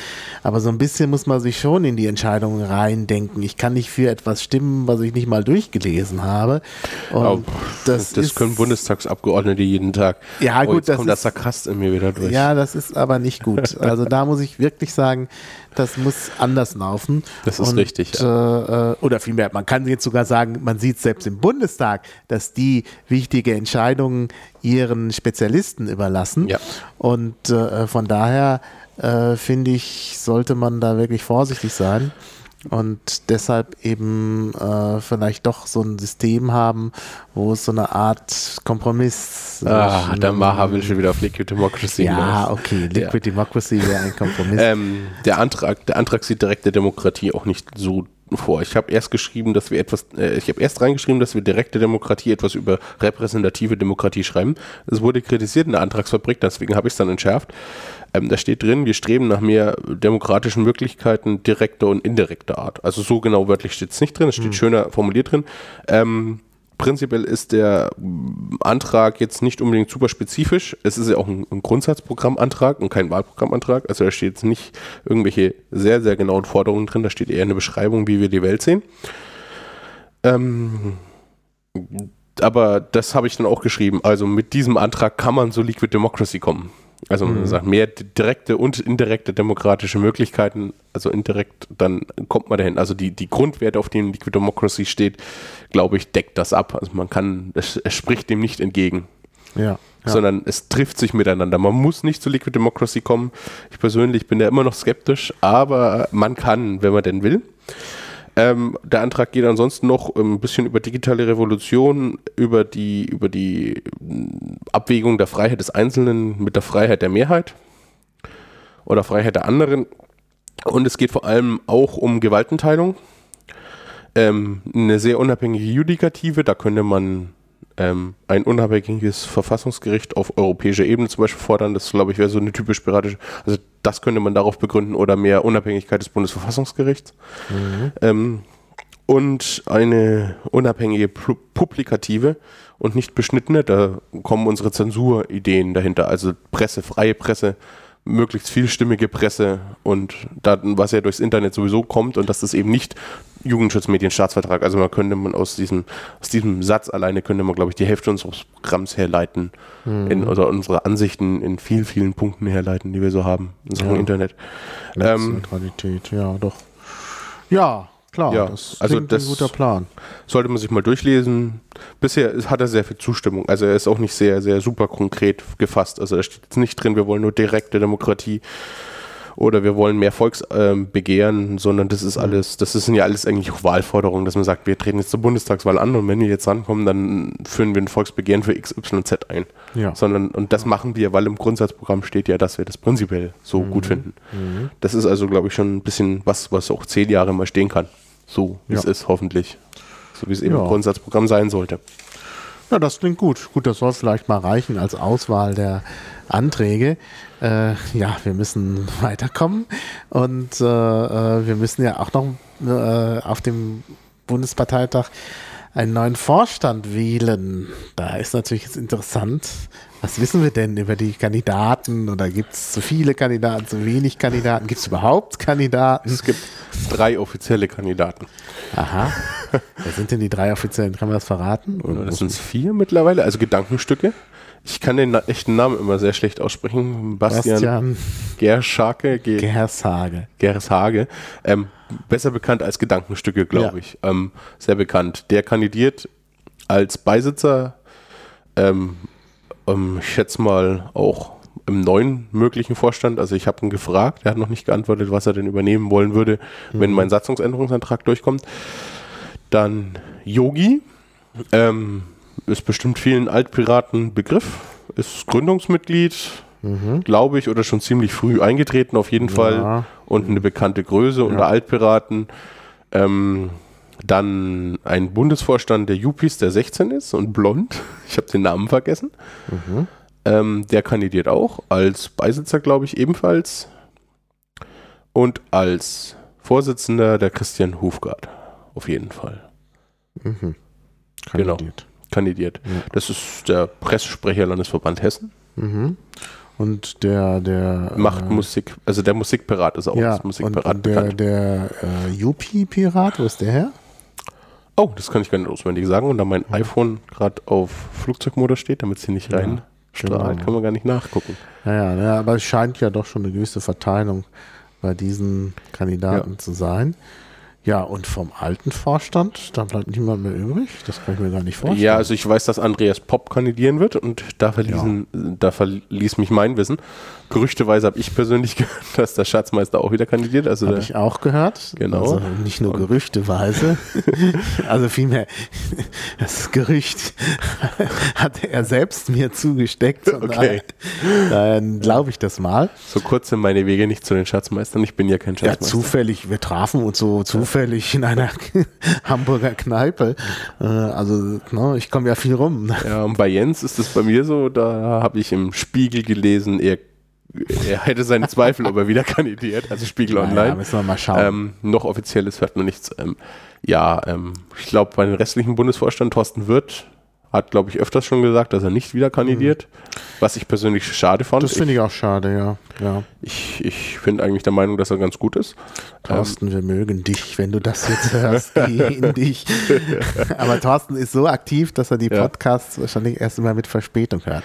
aber so ein bisschen muss man sich schon in die Entscheidungen reindenken. Ich kann nicht für etwas stimmen, was ich nicht mal durchgelesen habe. Oh, das, das können Bundestagsabgeordnete jeden Tag. Ja, oh, gut, das kommt ist- Sarkast in mir wieder durch. Ja, das ist aber nicht gut. *laughs* Also da muss ich wirklich sagen, das muss anders laufen. Das ist Und, richtig, Äh, äh, oder vielmehr, man kann jetzt sogar sagen, man sieht selbst im Bundestag, dass die wichtige Entscheidungen ihren Spezialisten überlassen. Ja. Und äh, von daher äh, finde ich, sollte man da wirklich vorsichtig sein. Und deshalb eben äh, vielleicht doch so ein System haben, wo es so eine Art Kompromiss Ah, der Maha will schon wieder auf Liquid Democracy. ja, hinaus. okay. Liquid Democracy wäre ein Kompromiss. Ähm, der, Antrag, der Antrag sieht direkte Demokratie auch nicht so vor. Ich habe erst geschrieben, dass wir etwas, äh, ich habe erst reingeschrieben, dass wir direkte Demokratie etwas über repräsentative Demokratie schreiben. Es wurde kritisiert in der Antragsfabrik, deswegen habe ich es dann entschärft. Ähm, da steht drin, wir streben nach mehr demokratischen Möglichkeiten direkter und indirekter Art. Also so genau wörtlich steht es nicht drin, es steht schöner formuliert drin. Ähm, Prinzipiell ist der Antrag jetzt nicht unbedingt super spezifisch. Es ist ja auch ein, ein Grundsatzprogrammantrag und kein Wahlprogrammantrag. Also da steht jetzt nicht irgendwelche sehr, sehr genauen Forderungen drin. Da steht eher eine Beschreibung, wie wir die Welt sehen. Ähm, aber das habe ich dann auch geschrieben. Also mit diesem Antrag kann man zu Liquid Democracy kommen. Also man sagt, mehr di- direkte und indirekte demokratische Möglichkeiten, also indirekt, dann kommt man dahin. Also die, die Grundwerte, auf denen Liquid Democracy steht, glaube ich, deckt das ab. Also man kann, es, es spricht dem nicht entgegen, ja. ja. sondern es trifft sich miteinander. Man muss nicht zu Liquid Democracy kommen. Ich persönlich bin da immer noch skeptisch, aber man kann, wenn man denn will. Ähm, der Antrag geht ansonsten noch ein bisschen über digitale Revolution, über die, über die mm, Abwägung der Freiheit des Einzelnen mit der Freiheit der Mehrheit oder Freiheit der anderen. Und es geht vor allem auch um Gewaltenteilung. Ähm, eine sehr unabhängige Judikative, da könnte man ähm, ein unabhängiges Verfassungsgericht auf europäischer Ebene zum Beispiel fordern. Das, glaube ich, wäre so eine typisch piratische. Also das könnte man darauf begründen oder mehr Unabhängigkeit des Bundesverfassungsgerichts. Mhm. Ähm, und eine unabhängige Publikative und nicht beschnittene. Da kommen unsere Zensurideen dahinter. Also Presse, freie Presse, möglichst vielstimmige Presse und da, was ja durchs Internet sowieso kommt und dass das eben nicht Jugendschutzmedienstaatsvertrag, also man könnte man aus diesem, aus diesem Satz alleine könnte man, glaube ich, die Hälfte unseres Programms herleiten mhm. in, oder unsere Ansichten in vielen, vielen Punkten herleiten, die wir so haben in Sachen ja. Internet. Ähm, ja, doch. Ja, klar, ja, das also das ein guter Plan. Sollte man sich mal durchlesen. Bisher hat er sehr viel Zustimmung. Also er ist auch nicht sehr, sehr super konkret gefasst. Also da steht jetzt nicht drin, wir wollen nur direkte Demokratie oder wir wollen mehr Volksbegehren, ähm, sondern das ist mhm. alles, das sind ja alles eigentlich auch Wahlforderungen, dass man sagt, wir treten jetzt zur Bundestagswahl an und wenn wir jetzt rankommen, dann führen wir ein Volksbegehren für XYZ ein. Ja. Sondern, und das machen wir, weil im Grundsatzprogramm steht ja, dass wir das prinzipiell so mhm. gut finden. Mhm. Das ist also, glaube ich, schon ein bisschen was, was auch zehn Jahre mal stehen kann. So wie ja. es ist, hoffentlich. So wie es eben ja. im Grundsatzprogramm sein sollte. Ja, das klingt gut. Gut, das soll vielleicht mal reichen als Auswahl der Anträge. Äh, ja, wir müssen *laughs* weiterkommen und äh, äh, wir müssen ja auch noch äh, auf dem Bundesparteitag einen neuen Vorstand wählen. Da ist natürlich jetzt interessant, was wissen wir denn über die Kandidaten? Oder gibt es zu viele Kandidaten, zu wenig Kandidaten? Gibt es überhaupt Kandidaten? Es gibt drei offizielle Kandidaten. Aha. Wer sind denn die drei offiziellen? Kann man das verraten? Oder das sind vier mittlerweile, also Gedankenstücke. Ich kann den echten Namen immer sehr schlecht aussprechen. Bastian, Bastian Gerschake. Ge Gershage. Gershage. Ähm, besser bekannt als Gedankenstücke, glaube ja. ich. Ähm, sehr bekannt. Der kandidiert als Beisitzer ähm, ähm, ich schätze mal auch im neuen möglichen Vorstand. Also ich habe ihn gefragt, er hat noch nicht geantwortet, was er denn übernehmen wollen würde, mhm. wenn mein Satzungsänderungsantrag durchkommt. Dann Yogi, ähm, ist bestimmt vielen Altpiraten Begriff, ist Gründungsmitglied, mhm. glaube ich, oder schon ziemlich früh eingetreten auf jeden ja. Fall und eine bekannte Größe ja. unter Altpiraten. Ähm, dann ein Bundesvorstand der Jupis, der 16 ist und blond. *laughs* Ich habe den Namen vergessen. Mhm. Ähm, der kandidiert auch als Beisitzer, glaube ich, ebenfalls. Und als Vorsitzender der Christian Hufgard. Auf jeden Fall. Mhm. Kandidiert. Genau. Kandidiert. Ja. Das ist der Pressesprecher Landesverband Hessen. Mhm. Und der, der macht äh, Musik, also der Musikpirat ist auch ja, Musikpirat und, und der, der äh, Yuppie-Pirat, wo ist der her? Oh, das kann ich gar nicht auswendig sagen. Und da mein iPhone gerade auf Flugzeugmodus steht, damit sie nicht rein ja, genau. kann man gar nicht nachgucken. Ja, ja, aber es scheint ja doch schon eine gewisse Verteilung bei diesen Kandidaten ja. zu sein. Ja, und vom alten Vorstand, da bleibt niemand mehr übrig. Das kann ich mir gar nicht vorstellen. Ja, also ich weiß, dass Andreas Popp kandidieren wird und da, verließen, ja. da verließ mich mein Wissen. Gerüchteweise habe ich persönlich *laughs* gehört, dass der Schatzmeister auch wieder kandidiert. Also habe ich auch gehört. Genau. Also nicht nur gerüchteweise. *laughs* also vielmehr, das Gerücht *laughs* hat er selbst mir zugesteckt. Okay. Daher glaube ich das mal. So kurz sind meine Wege nicht zu den Schatzmeistern. Ich bin ja kein Schatzmeister. Ja, zufällig. Wir trafen uns so zufällig in einer Hamburger Kneipe. Äh, also ne, ich komme ja viel rum. Ja, und bei Jens ist es bei mir so, da habe ich im Spiegel gelesen, er er hätte seine Zweifel, ob er wieder kandidiert, also Spiegel naja, Online. müssen wir mal schauen. Ähm, noch offizielles hört man nichts. Ähm, ja, ähm, ich glaube, bei den restlichen Bundesvorstand Thorsten Wirth hat, glaube ich, öfters schon gesagt, dass er nicht wieder kandidiert, mhm. was ich persönlich schade fand. Das finde ich auch schade, ja. ja. Ich, ich finde eigentlich der Meinung, dass er ganz gut ist. Thorsten, ähm, wir mögen dich, wenn du das jetzt hörst, *laughs* geh in dich. *laughs* Aber Thorsten ist so aktiv, dass er die Podcasts ja. wahrscheinlich erst immer mit Verspätung hört.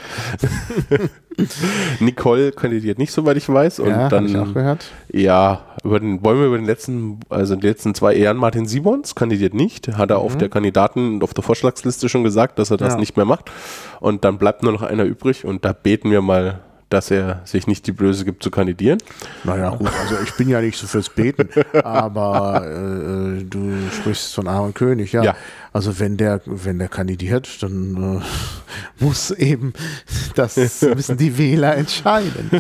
*laughs* Nicole kandidiert nicht, soweit ich weiß. Und ja, dann, ich auch gehört. Ja, über den, wollen wir über den letzten, also die letzten zwei Ehren, Martin Simons kandidiert nicht. Hat er mhm. auf der Kandidaten, auf der Vorschlagsliste schon gesagt, dass er das ja. nicht mehr macht. Und dann bleibt nur noch einer übrig und da beten wir mal dass er sich nicht die Blöße gibt zu kandidieren. Naja, gut, also ich bin ja nicht so fürs Beten, *laughs* aber äh, äh, du sprichst von Aaron König, ja. ja. Also wenn der, wenn der kandidiert, dann äh, *laughs* muss eben, das *laughs* müssen die Wähler entscheiden.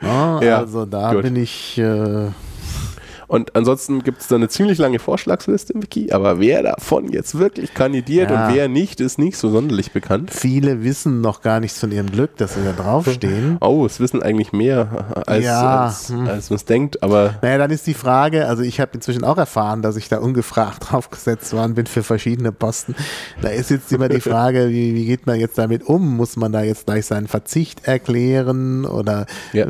Ja, ja, also da gut. bin ich. Äh, Und ansonsten gibt es da eine ziemlich lange Vorschlagsliste im Wiki, aber wer davon jetzt wirklich kandidiert Ja. und wer nicht, ist nicht so sonderlich bekannt. Viele wissen noch gar nichts von ihrem Glück, dass sie da draufstehen. *laughs* Oh, es wissen eigentlich mehr, als, Ja, als, als man es denkt, aber Naja, dann ist die Frage, also ich habe inzwischen auch erfahren, dass ich da ungefragt *laughs* draufgesetzt worden bin für verschiedene Posten. Da ist jetzt immer die Frage, wie, wie geht man jetzt damit um? Muss man da jetzt gleich seinen Verzicht erklären oder Ja.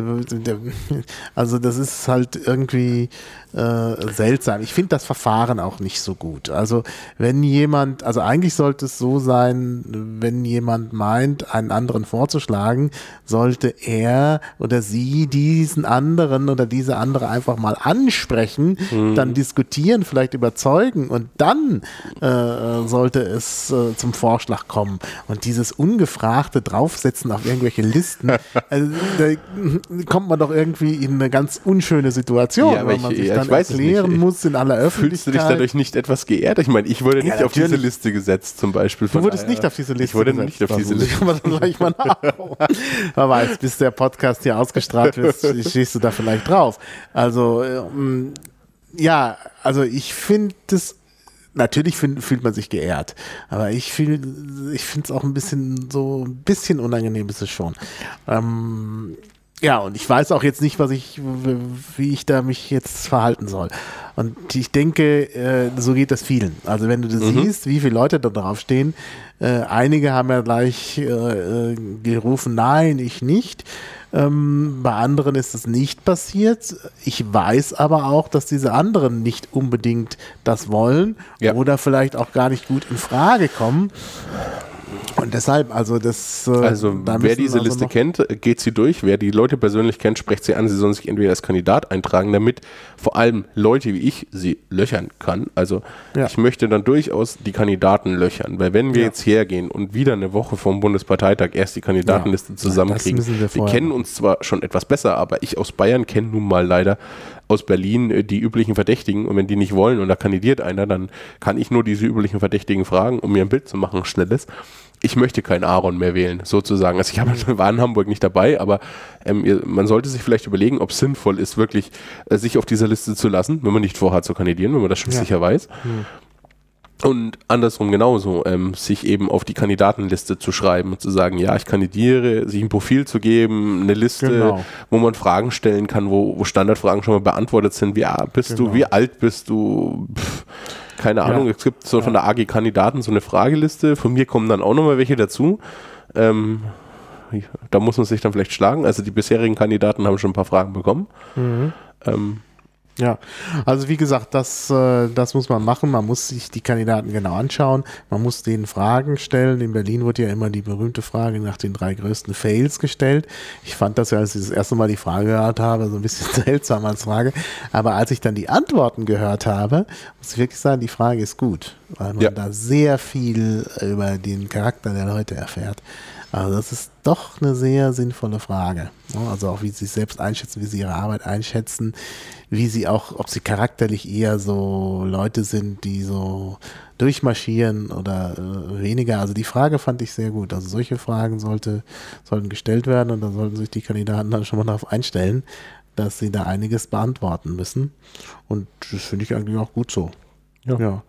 also das ist halt irgendwie äh, seltsam. Ich finde das Verfahren auch nicht so gut. Also wenn jemand, also eigentlich sollte es so sein, wenn jemand meint, einen anderen vorzuschlagen, sollte er oder sie diesen anderen oder diese andere einfach mal ansprechen, dann diskutieren, vielleicht überzeugen und dann äh, sollte es äh, zum Vorschlag kommen. Und dieses ungefragte Draufsetzen auf irgendwelche Listen, *laughs* also, da kommt man doch irgendwie in eine ganz unschöne Situation, Ja, ich- man sich dann ich weiß erklären nicht. muss in aller Öffentlichkeit. fühlst du dich dadurch nicht etwas geehrt? Ich meine, ich wurde nicht Ja, auf diese. Liste gesetzt zum Beispiel. Du wurdest nicht auf diese Liste Ich wurde gesetzt. nicht auf diese Liste. man dann gleich mal *laughs* nachgucken. Wer weiß, bis der Podcast hier ausgestrahlt wird, *laughs* stehst du da vielleicht drauf. Also, ähm, ja, also ich finde das, natürlich find, fühlt man sich geehrt, aber ich ich finde es auch ein bisschen so, ein bisschen unangenehm ist es schon. Ähm, ja, und ich weiß auch jetzt nicht, was ich, wie ich da mich jetzt verhalten soll. Und ich denke, äh, so geht das vielen. Also wenn du das siehst, wie viele Leute da drauf stehen, äh, einige haben ja gleich äh, gerufen, nein, ich nicht. Ähm, bei anderen ist es nicht passiert. Ich weiß aber auch, dass diese anderen nicht unbedingt das wollen Ja. oder vielleicht auch gar nicht gut in Frage kommen. Und deshalb, also das. äh, Also, wer diese also Liste kennt, äh, geht sie durch. Wer die Leute persönlich kennt, spricht sie an. Sie sollen sich entweder als Kandidat eintragen, damit vor allem Leute wie ich sie löchern kann. Also, Ja. ich möchte dann durchaus die Kandidaten löchern. Weil, wenn wir Ja. jetzt hergehen und wieder eine Woche vom Bundesparteitag erst die Kandidatenliste Ja. zusammenkriegen, wir wir, kennen uns zwar schon etwas besser, aber ich aus Bayern kenne nun mal leider aus Berlin äh, die üblichen Verdächtigen. Und wenn die nicht wollen und da kandidiert einer, dann kann ich nur diese üblichen Verdächtigen fragen, um mir ein Bild zu machen, schnelles ich möchte keinen Aaron mehr wählen, sozusagen. Also ich habe, *laughs* war in Hamburg nicht dabei, aber ähm, man sollte sich vielleicht überlegen, ob es sinnvoll ist, wirklich äh, sich auf dieser Liste zu lassen, wenn man nicht vorhat zu kandidieren, wenn man das schon Ja. sicher weiß. Und andersrum genauso, ähm, sich eben auf die Kandidatenliste zu schreiben und zu sagen, ja, ich kandidiere, sich ein Profil zu geben, eine Liste, Genau. wo man Fragen stellen kann, wo, wo Standardfragen schon mal beantwortet sind, wie bist Genau. du, wie alt bist du, Pff, keine Ahnung, es gibt so von der AG Kandidaten so eine Frageliste, von mir kommen dann auch nochmal welche dazu. Ähm, da muss man sich dann vielleicht schlagen. Also die bisherigen Kandidaten haben schon ein paar Fragen bekommen. Mhm. Ähm, Ja, also wie gesagt, das, äh, das muss man machen. Man muss sich die Kandidaten genau anschauen. Man muss denen Fragen stellen. In Berlin wurde ja immer die berühmte Frage nach den drei größten Fails gestellt. Ich fand das ja, als ich das erste Mal die Frage gehört habe, so ein bisschen *laughs* seltsam als Frage. Aber als ich dann die Antworten gehört habe, muss ich wirklich sagen, die Frage ist gut, weil man Ja. da sehr viel über den Charakter der Leute erfährt. Also das ist doch eine sehr sinnvolle Frage. Also auch wie sie sich selbst einschätzen, wie sie ihre Arbeit einschätzen, wie sie auch, ob sie charakterlich eher so Leute sind, die so durchmarschieren oder äh, weniger. Also die Frage fand ich sehr gut. Also solche Fragen sollte, sollten gestellt werden und da sollten sich die Kandidaten dann schon mal darauf einstellen, dass sie da einiges beantworten müssen. Und das finde ich eigentlich auch gut so. Ja. ja.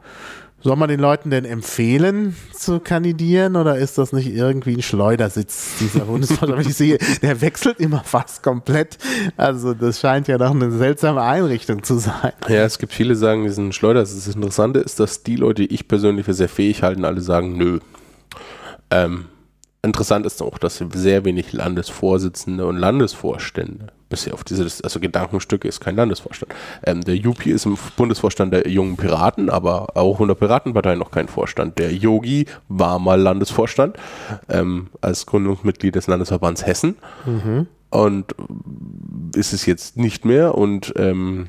Soll man den Leuten denn empfehlen zu kandidieren oder ist das nicht irgendwie ein Schleudersitz dieser Bundesparlament? *laughs* Ich sehe, der wechselt immer fast komplett. Also das scheint ja doch eine seltsame Einrichtung zu sein. ja, es gibt viele, die sagen, diesen Schleuder. Das Interessante ist, dass die Leute, die ich persönlich für sehr fähig halten, alle sagen, nö. Ähm, interessant ist auch, dass sehr wenig Landesvorsitzende und Landesvorstände bisher auf diese also Gedankenstücke ist kein Landesvorstand. Ähm, der Jupi ist im Bundesvorstand der jungen Piraten, aber auch in der Piratenpartei noch kein Vorstand. Der Yogi war mal Landesvorstand ähm, als Gründungsmitglied des Landesverbands Hessen und äh, ist es jetzt nicht mehr und ähm,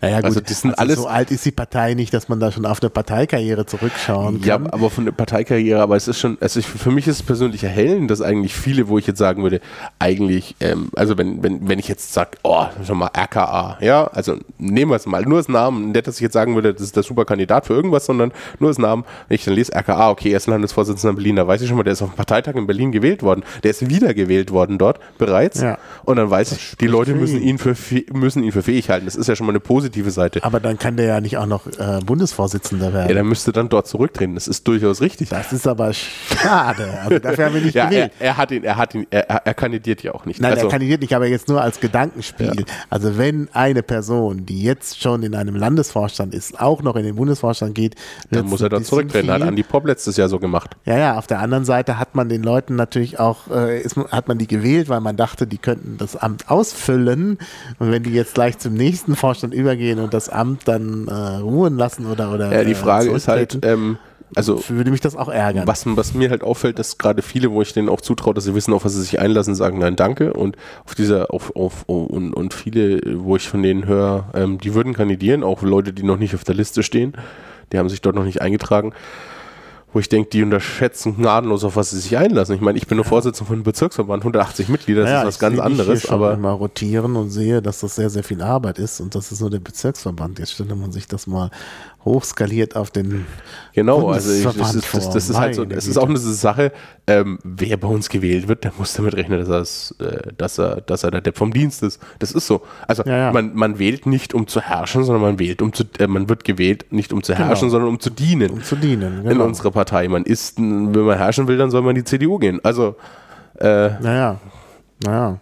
Naja gut, Also das sind alles- so alt ist die Partei nicht, dass man da schon auf eine Parteikarriere zurückschauen Ja, kann. aber von der Parteikarriere, aber es ist schon, also ich, für mich ist es persönlich erhellend, dass eigentlich viele, wo ich jetzt sagen würde, eigentlich, ähm, also wenn, wenn, wenn ich jetzt sage, oh, schon mal RKA, ja, also nehmen wir es mal, nur das Namen, nicht, dass ich jetzt sagen würde, das ist der super Kandidat für irgendwas, sondern nur das Namen, wenn ich dann lese RKA, okay, er ist Landesvorsitzender in Berlin, da weiß ich schon mal, der ist auf dem Parteitag in Berlin gewählt worden, der ist wiedergewählt worden dort bereits Ja. und dann weiß ich, die Leute müssen ihn. für, müssen ihn für fähig halten, das ist ja schon mal eine positive positive Seite. Aber dann kann der ja nicht auch noch äh, Bundesvorsitzender werden. Ja, der müsste dann dort zurücktreten. Das ist durchaus richtig. das ist aber schade. Also dafür haben wir nicht Ja, er, gewählt. er hat ihn, er hat ihn, er, er kandidiert ja auch nicht. Nein, also, er kandidiert nicht, aber jetzt nur als Gedankenspiel. Also wenn eine Person, die jetzt schon in einem Landesvorstand ist, auch noch in den Bundesvorstand geht, dann muss er bisschen zurücktreten. Hat. Andi Popp letztes Jahr so gemacht. Ja, ja, auf der anderen Seite hat man den Leuten natürlich auch, äh, ist, hat man die gewählt, weil man dachte, die könnten das Amt ausfüllen. Und wenn die jetzt gleich zum nächsten Vorstand übergehen und das Amt dann äh, ruhen lassen oder oder Ja, die äh, Frage ist halt, ähm, also würde mich das auch ärgern. was, was mir halt auffällt, dass gerade viele, wo ich denen auch zutraue, dass sie wissen, auf was sie sich einlassen, sagen nein, danke. Und auf dieser, auf, auf, und, und viele, wo ich von denen höre, ähm, die würden kandidieren, auch Leute, die noch nicht auf der Liste stehen, die haben sich dort noch nicht eingetragen. Wo ich denke, die unterschätzen gnadenlos, auf was sie sich einlassen. Ich meine, ich bin nur Vorsitzender von einem Bezirksverband, 180 Mitglieder, das Naja, ist was ich ganz anderes. Hier schon Aber mal rotieren und sehe, dass das sehr, sehr viel Arbeit ist und das ist nur der Bezirksverband. Jetzt stelle man sich das mal hochskaliert auf den Genau, also ich, das, ist, das, das ist halt so, es ist auch eine Sache, ähm, wer bei uns gewählt wird, der muss damit rechnen, dass, äh, dass, er, dass er der Depp vom Dienst ist. Das ist so. Also Ja, ja. Man, man wählt nicht, um zu herrschen, sondern man wählt, um zu, äh, man wird gewählt, nicht um zu herrschen, Genau. sondern um zu dienen um zu dienen. in Genau. unserer Partei. Man ist, wenn man herrschen will, dann soll man in die CDU gehen. Also äh, Naja, naja.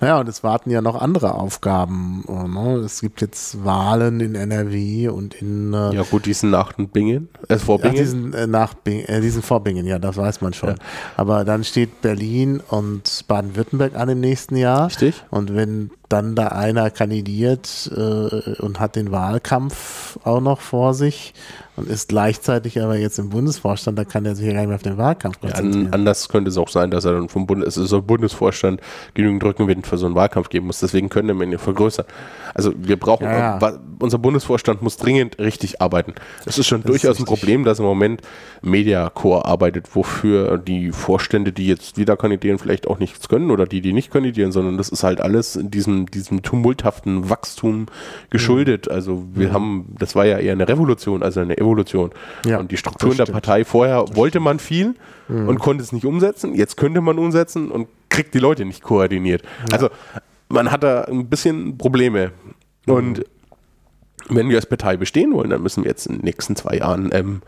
Naja, und es warten ja noch andere Aufgaben. äh, Ne? Es gibt jetzt Wahlen in NRW und in äh, ja gut, diesen nach Bingen, äh, vor Bingen. diesen, äh, nach Bing, äh, diesen vor Bingen, ja, das weiß man schon. Ja. Aber dann steht Berlin und Baden-Württemberg an im nächsten Jahr. Richtig. Und wenn dann da einer kandidiert äh, und hat den Wahlkampf auch noch vor sich und ist gleichzeitig aber jetzt im Bundesvorstand, da kann er sich ja gar nicht mehr auf den Wahlkampf Ja, konzentrieren. an, anders könnte es auch sein, dass er dann vom Bundes, also so Bundesvorstand genügend Rückenwind für so einen Wahlkampf geben muss. Deswegen können wir ihn vergrößern. Also wir brauchen, Ja, ja. unser Bundesvorstand muss dringend richtig arbeiten. Es ist schon Das ist durchaus ein richtig. Problem, dass im Moment Mediacore arbeitet, wofür die Vorstände, die jetzt wieder kandidieren, vielleicht auch nichts können oder die, die nicht kandidieren, sondern das ist halt alles in diesem, diesem tumulthaften Wachstum geschuldet. Also wir haben, das war ja eher eine Revolution, also eine Evolution. Ja, und die Strukturen das der stimmt. Partei vorher wollte man viel und konnte es nicht umsetzen. Jetzt könnte man umsetzen und kriegt die Leute nicht koordiniert. Also man hat da ein bisschen Probleme. Und wenn wir als Partei bestehen wollen, dann müssen wir jetzt in den nächsten zwei Jahren ähm,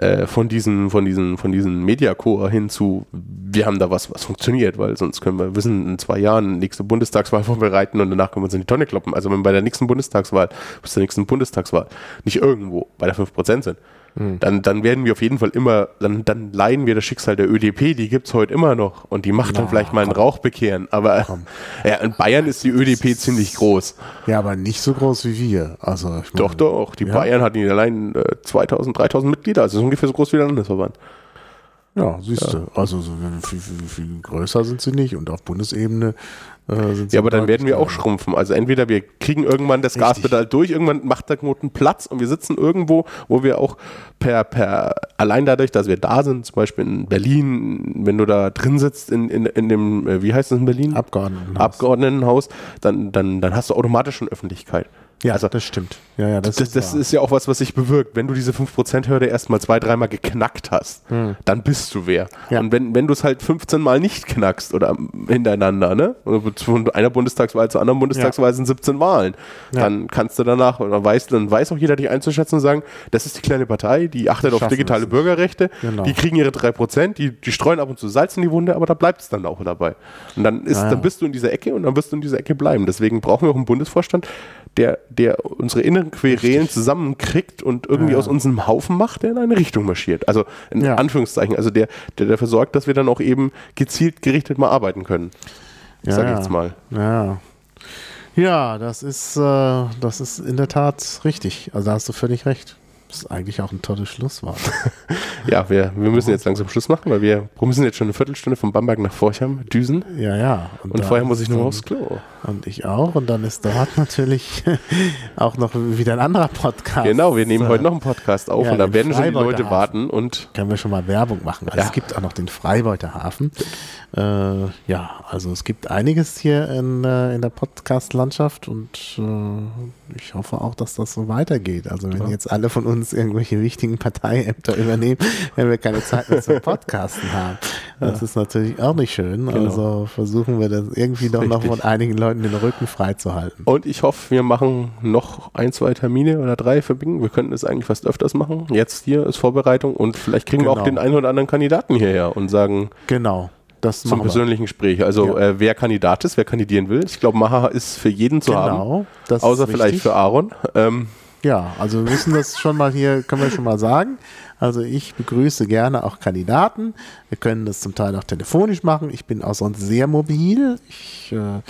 äh, von diesen, von diesen, von diesen Mediacore hin zu, wir haben da was, was funktioniert, weil sonst können wir wissen, in zwei Jahren nächste Bundestagswahl vorbereiten und danach können wir uns in die Tonne kloppen. Also wenn bei der nächsten Bundestagswahl, bis zur nächsten Bundestagswahl nicht irgendwo bei der 5% sind, dann, dann werden wir auf jeden Fall immer, dann, dann leiden wir das Schicksal der ÖDP, die gibt es heute immer noch und die macht dann Na, vielleicht mal einen Rauch bekehren. Aber *laughs* ja, in Bayern ist die ÖDP ziemlich groß. ja, aber nicht so groß wie wir. Also meine, Doch, doch. Die Ja. Bayern hatten allein äh, 2000, 3000 Mitglieder, also ist ungefähr so groß wie der Landesverband. Ja, siehst du. Also so viel, viel, viel größer sind sie nicht und auf Bundesebene. Ja, aber dann werden wir auch schrumpfen. Also entweder wir kriegen irgendwann das Richtig. Gaspedal durch, irgendwann macht der Knoten Platz und wir sitzen irgendwo, wo wir auch per, per allein dadurch, dass wir da sind, zum Beispiel in Berlin, wenn du da drin sitzt in, in, in dem, äh, wie heißt das in Berlin? Abgeordnetenhaus. Abgeordnetenhaus, dann, dann, dann hast du automatisch schon Öffentlichkeit. Ja, also das stimmt. Ja, ja, das, das, das wahr. ist ja auch was, was sich bewirkt. Wenn du diese 5%-Hürde erstmal zwei, dreimal geknackt hast, dann bist du wer. Hm. Ja. Und wenn, wenn du es halt 15 Mal nicht knackst oder hintereinander, ne? Oder Von einer Bundestagswahl zur anderen Bundestagswahl sind 17 Wahlen, dann kannst du danach, oder weiß, dann weiß auch jeder dich einzuschätzen und sagen, das ist die kleine Partei, die achtet auf digitale. Bürgerrechte, Genau. die kriegen ihre 3%, die, die streuen ab und zu Salz in die Wunde, aber da bleibt es dann auch dabei. Und dann ist, ja. dann bist du in dieser Ecke und dann wirst du in dieser Ecke bleiben. Deswegen brauchen wir auch einen Bundesvorstand, der, der unsere inneren Querelen zusammenkriegt und irgendwie Ja, aus unserem Haufen macht, der in eine Richtung marschiert. Also in Ja. Anführungszeichen, also der, der dafür sorgt, dass wir dann auch eben gezielt gerichtet mal arbeiten können. ja, sag ich jetzt mal. Ja. Ja, das ist, äh, das ist in der Tat richtig. Also da hast du völlig recht. Das ist eigentlich auch ein tolles Schlusswort. *laughs* Ja, wir, wir müssen jetzt langsam Schluss machen, weil wir müssen jetzt schon eine Viertelstunde von Bamberg nach Forchheim düsen. ja, ja. Und da vorher muss ich dann- aufs Klo. Und ich auch. Und dann ist dort natürlich *laughs* auch noch wieder ein anderer Podcast. Genau, wir nehmen heute noch einen Podcast auf ja, und da den werden schon die Freibeuter Leute Hafen. warten und Können wir schon mal Werbung machen. Also Ja. Es gibt auch noch den Freibeuterhafen. Äh, ja, also es gibt einiges hier in, äh, in der Podcast-Landschaft und äh, ich hoffe auch, dass das so weitergeht. Also wenn jetzt alle von uns irgendwelche wichtigen Parteiämter übernehmen, *laughs* wenn wir keine Zeit mehr zum Podcasten haben. Das ist natürlich auch nicht schön. Genau. Also versuchen wir das irgendwie doch noch von einigen Leuten den Rücken freizuhalten. Und ich hoffe, wir machen noch ein, zwei Termine oder drei für Bing. Wir könnten es eigentlich fast öfters machen. Jetzt hier ist Vorbereitung und vielleicht kriegen wir auch Genau. den einen oder anderen Kandidaten hierher und sagen Genau. Das zum wir. persönlichen Gespräch. Also Ja. äh, wer Kandidat ist, wer kandidieren will. Ich glaube, Maha ist für jeden zu haben. Genau. Das Außer vielleicht für Aaron. Ähm, Ja, also wir müssen das schon mal hier, können wir schon mal sagen. Also ich begrüße gerne auch Kandidaten. Wir können das zum Teil auch telefonisch machen. Ich bin auch sonst sehr mobil. Ich äh,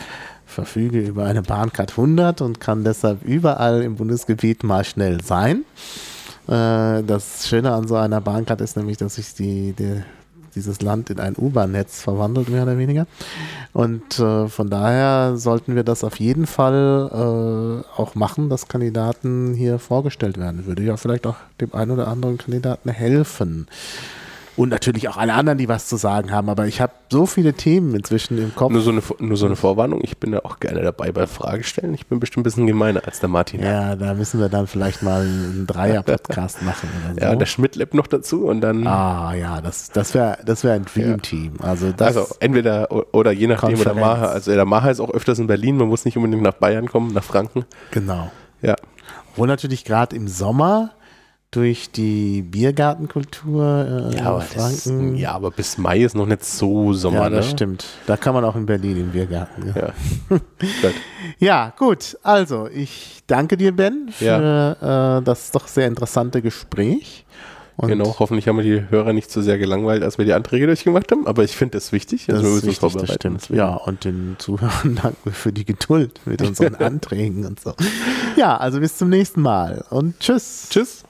verfüge über eine Bahncard 100 und kann deshalb überall im Bundesgebiet mal schnell sein. Äh, das Schöne an so einer Bahncard ist nämlich, dass sich die, die, dieses Land in ein U-Bahn-Netz verwandelt, mehr oder weniger. Und äh, von daher sollten wir das auf jeden Fall äh, auch machen, dass Kandidaten hier vorgestellt werden. Würde ja vielleicht auch dem einen oder anderen Kandidaten helfen. Und natürlich auch alle anderen, die was zu sagen haben. Aber ich habe so viele Themen inzwischen im Kopf. nur, so eine, nur so eine Vorwarnung. Ich bin ja auch gerne dabei bei Fragestellen. Ich bin bestimmt ein bisschen gemeiner als der Martin. Ja, da müssen wir dann vielleicht mal einen Dreier-Podcast *laughs* machen oder so. Ja, der Schmidt lebt noch dazu und dann. ah, ja, das, das wäre das wär ein Dream-Team. Also, also entweder oder je nachdem, oder. Maha. Also der Maha ist auch öfters in Berlin. Man muss nicht unbedingt nach Bayern kommen, nach Franken. genau. Ja. Obwohl natürlich gerade im Sommer durch die Biergartenkultur äh, Ja aber, in das, Franken. ja, aber bis Mai ist noch nicht so Sommer. Ja, das ne? stimmt. Da kann man auch in Berlin im Biergarten. Ja. Ja. *laughs* Gut. ja, gut. Also, ich danke dir, Ben, für äh, das doch sehr interessante Gespräch. Und Genau, hoffentlich haben wir die Hörer nicht so sehr gelangweilt, als wir die Anträge durchgemacht haben, aber ich finde das wichtig. Das Also wir ist müssen uns wichtig, das vorbereiten. stimmt. Ja, und den Zuhörern *laughs* danken wir für die Geduld mit unseren *laughs* Anträgen und so. Ja, also bis zum nächsten Mal und tschüss. Tschüss.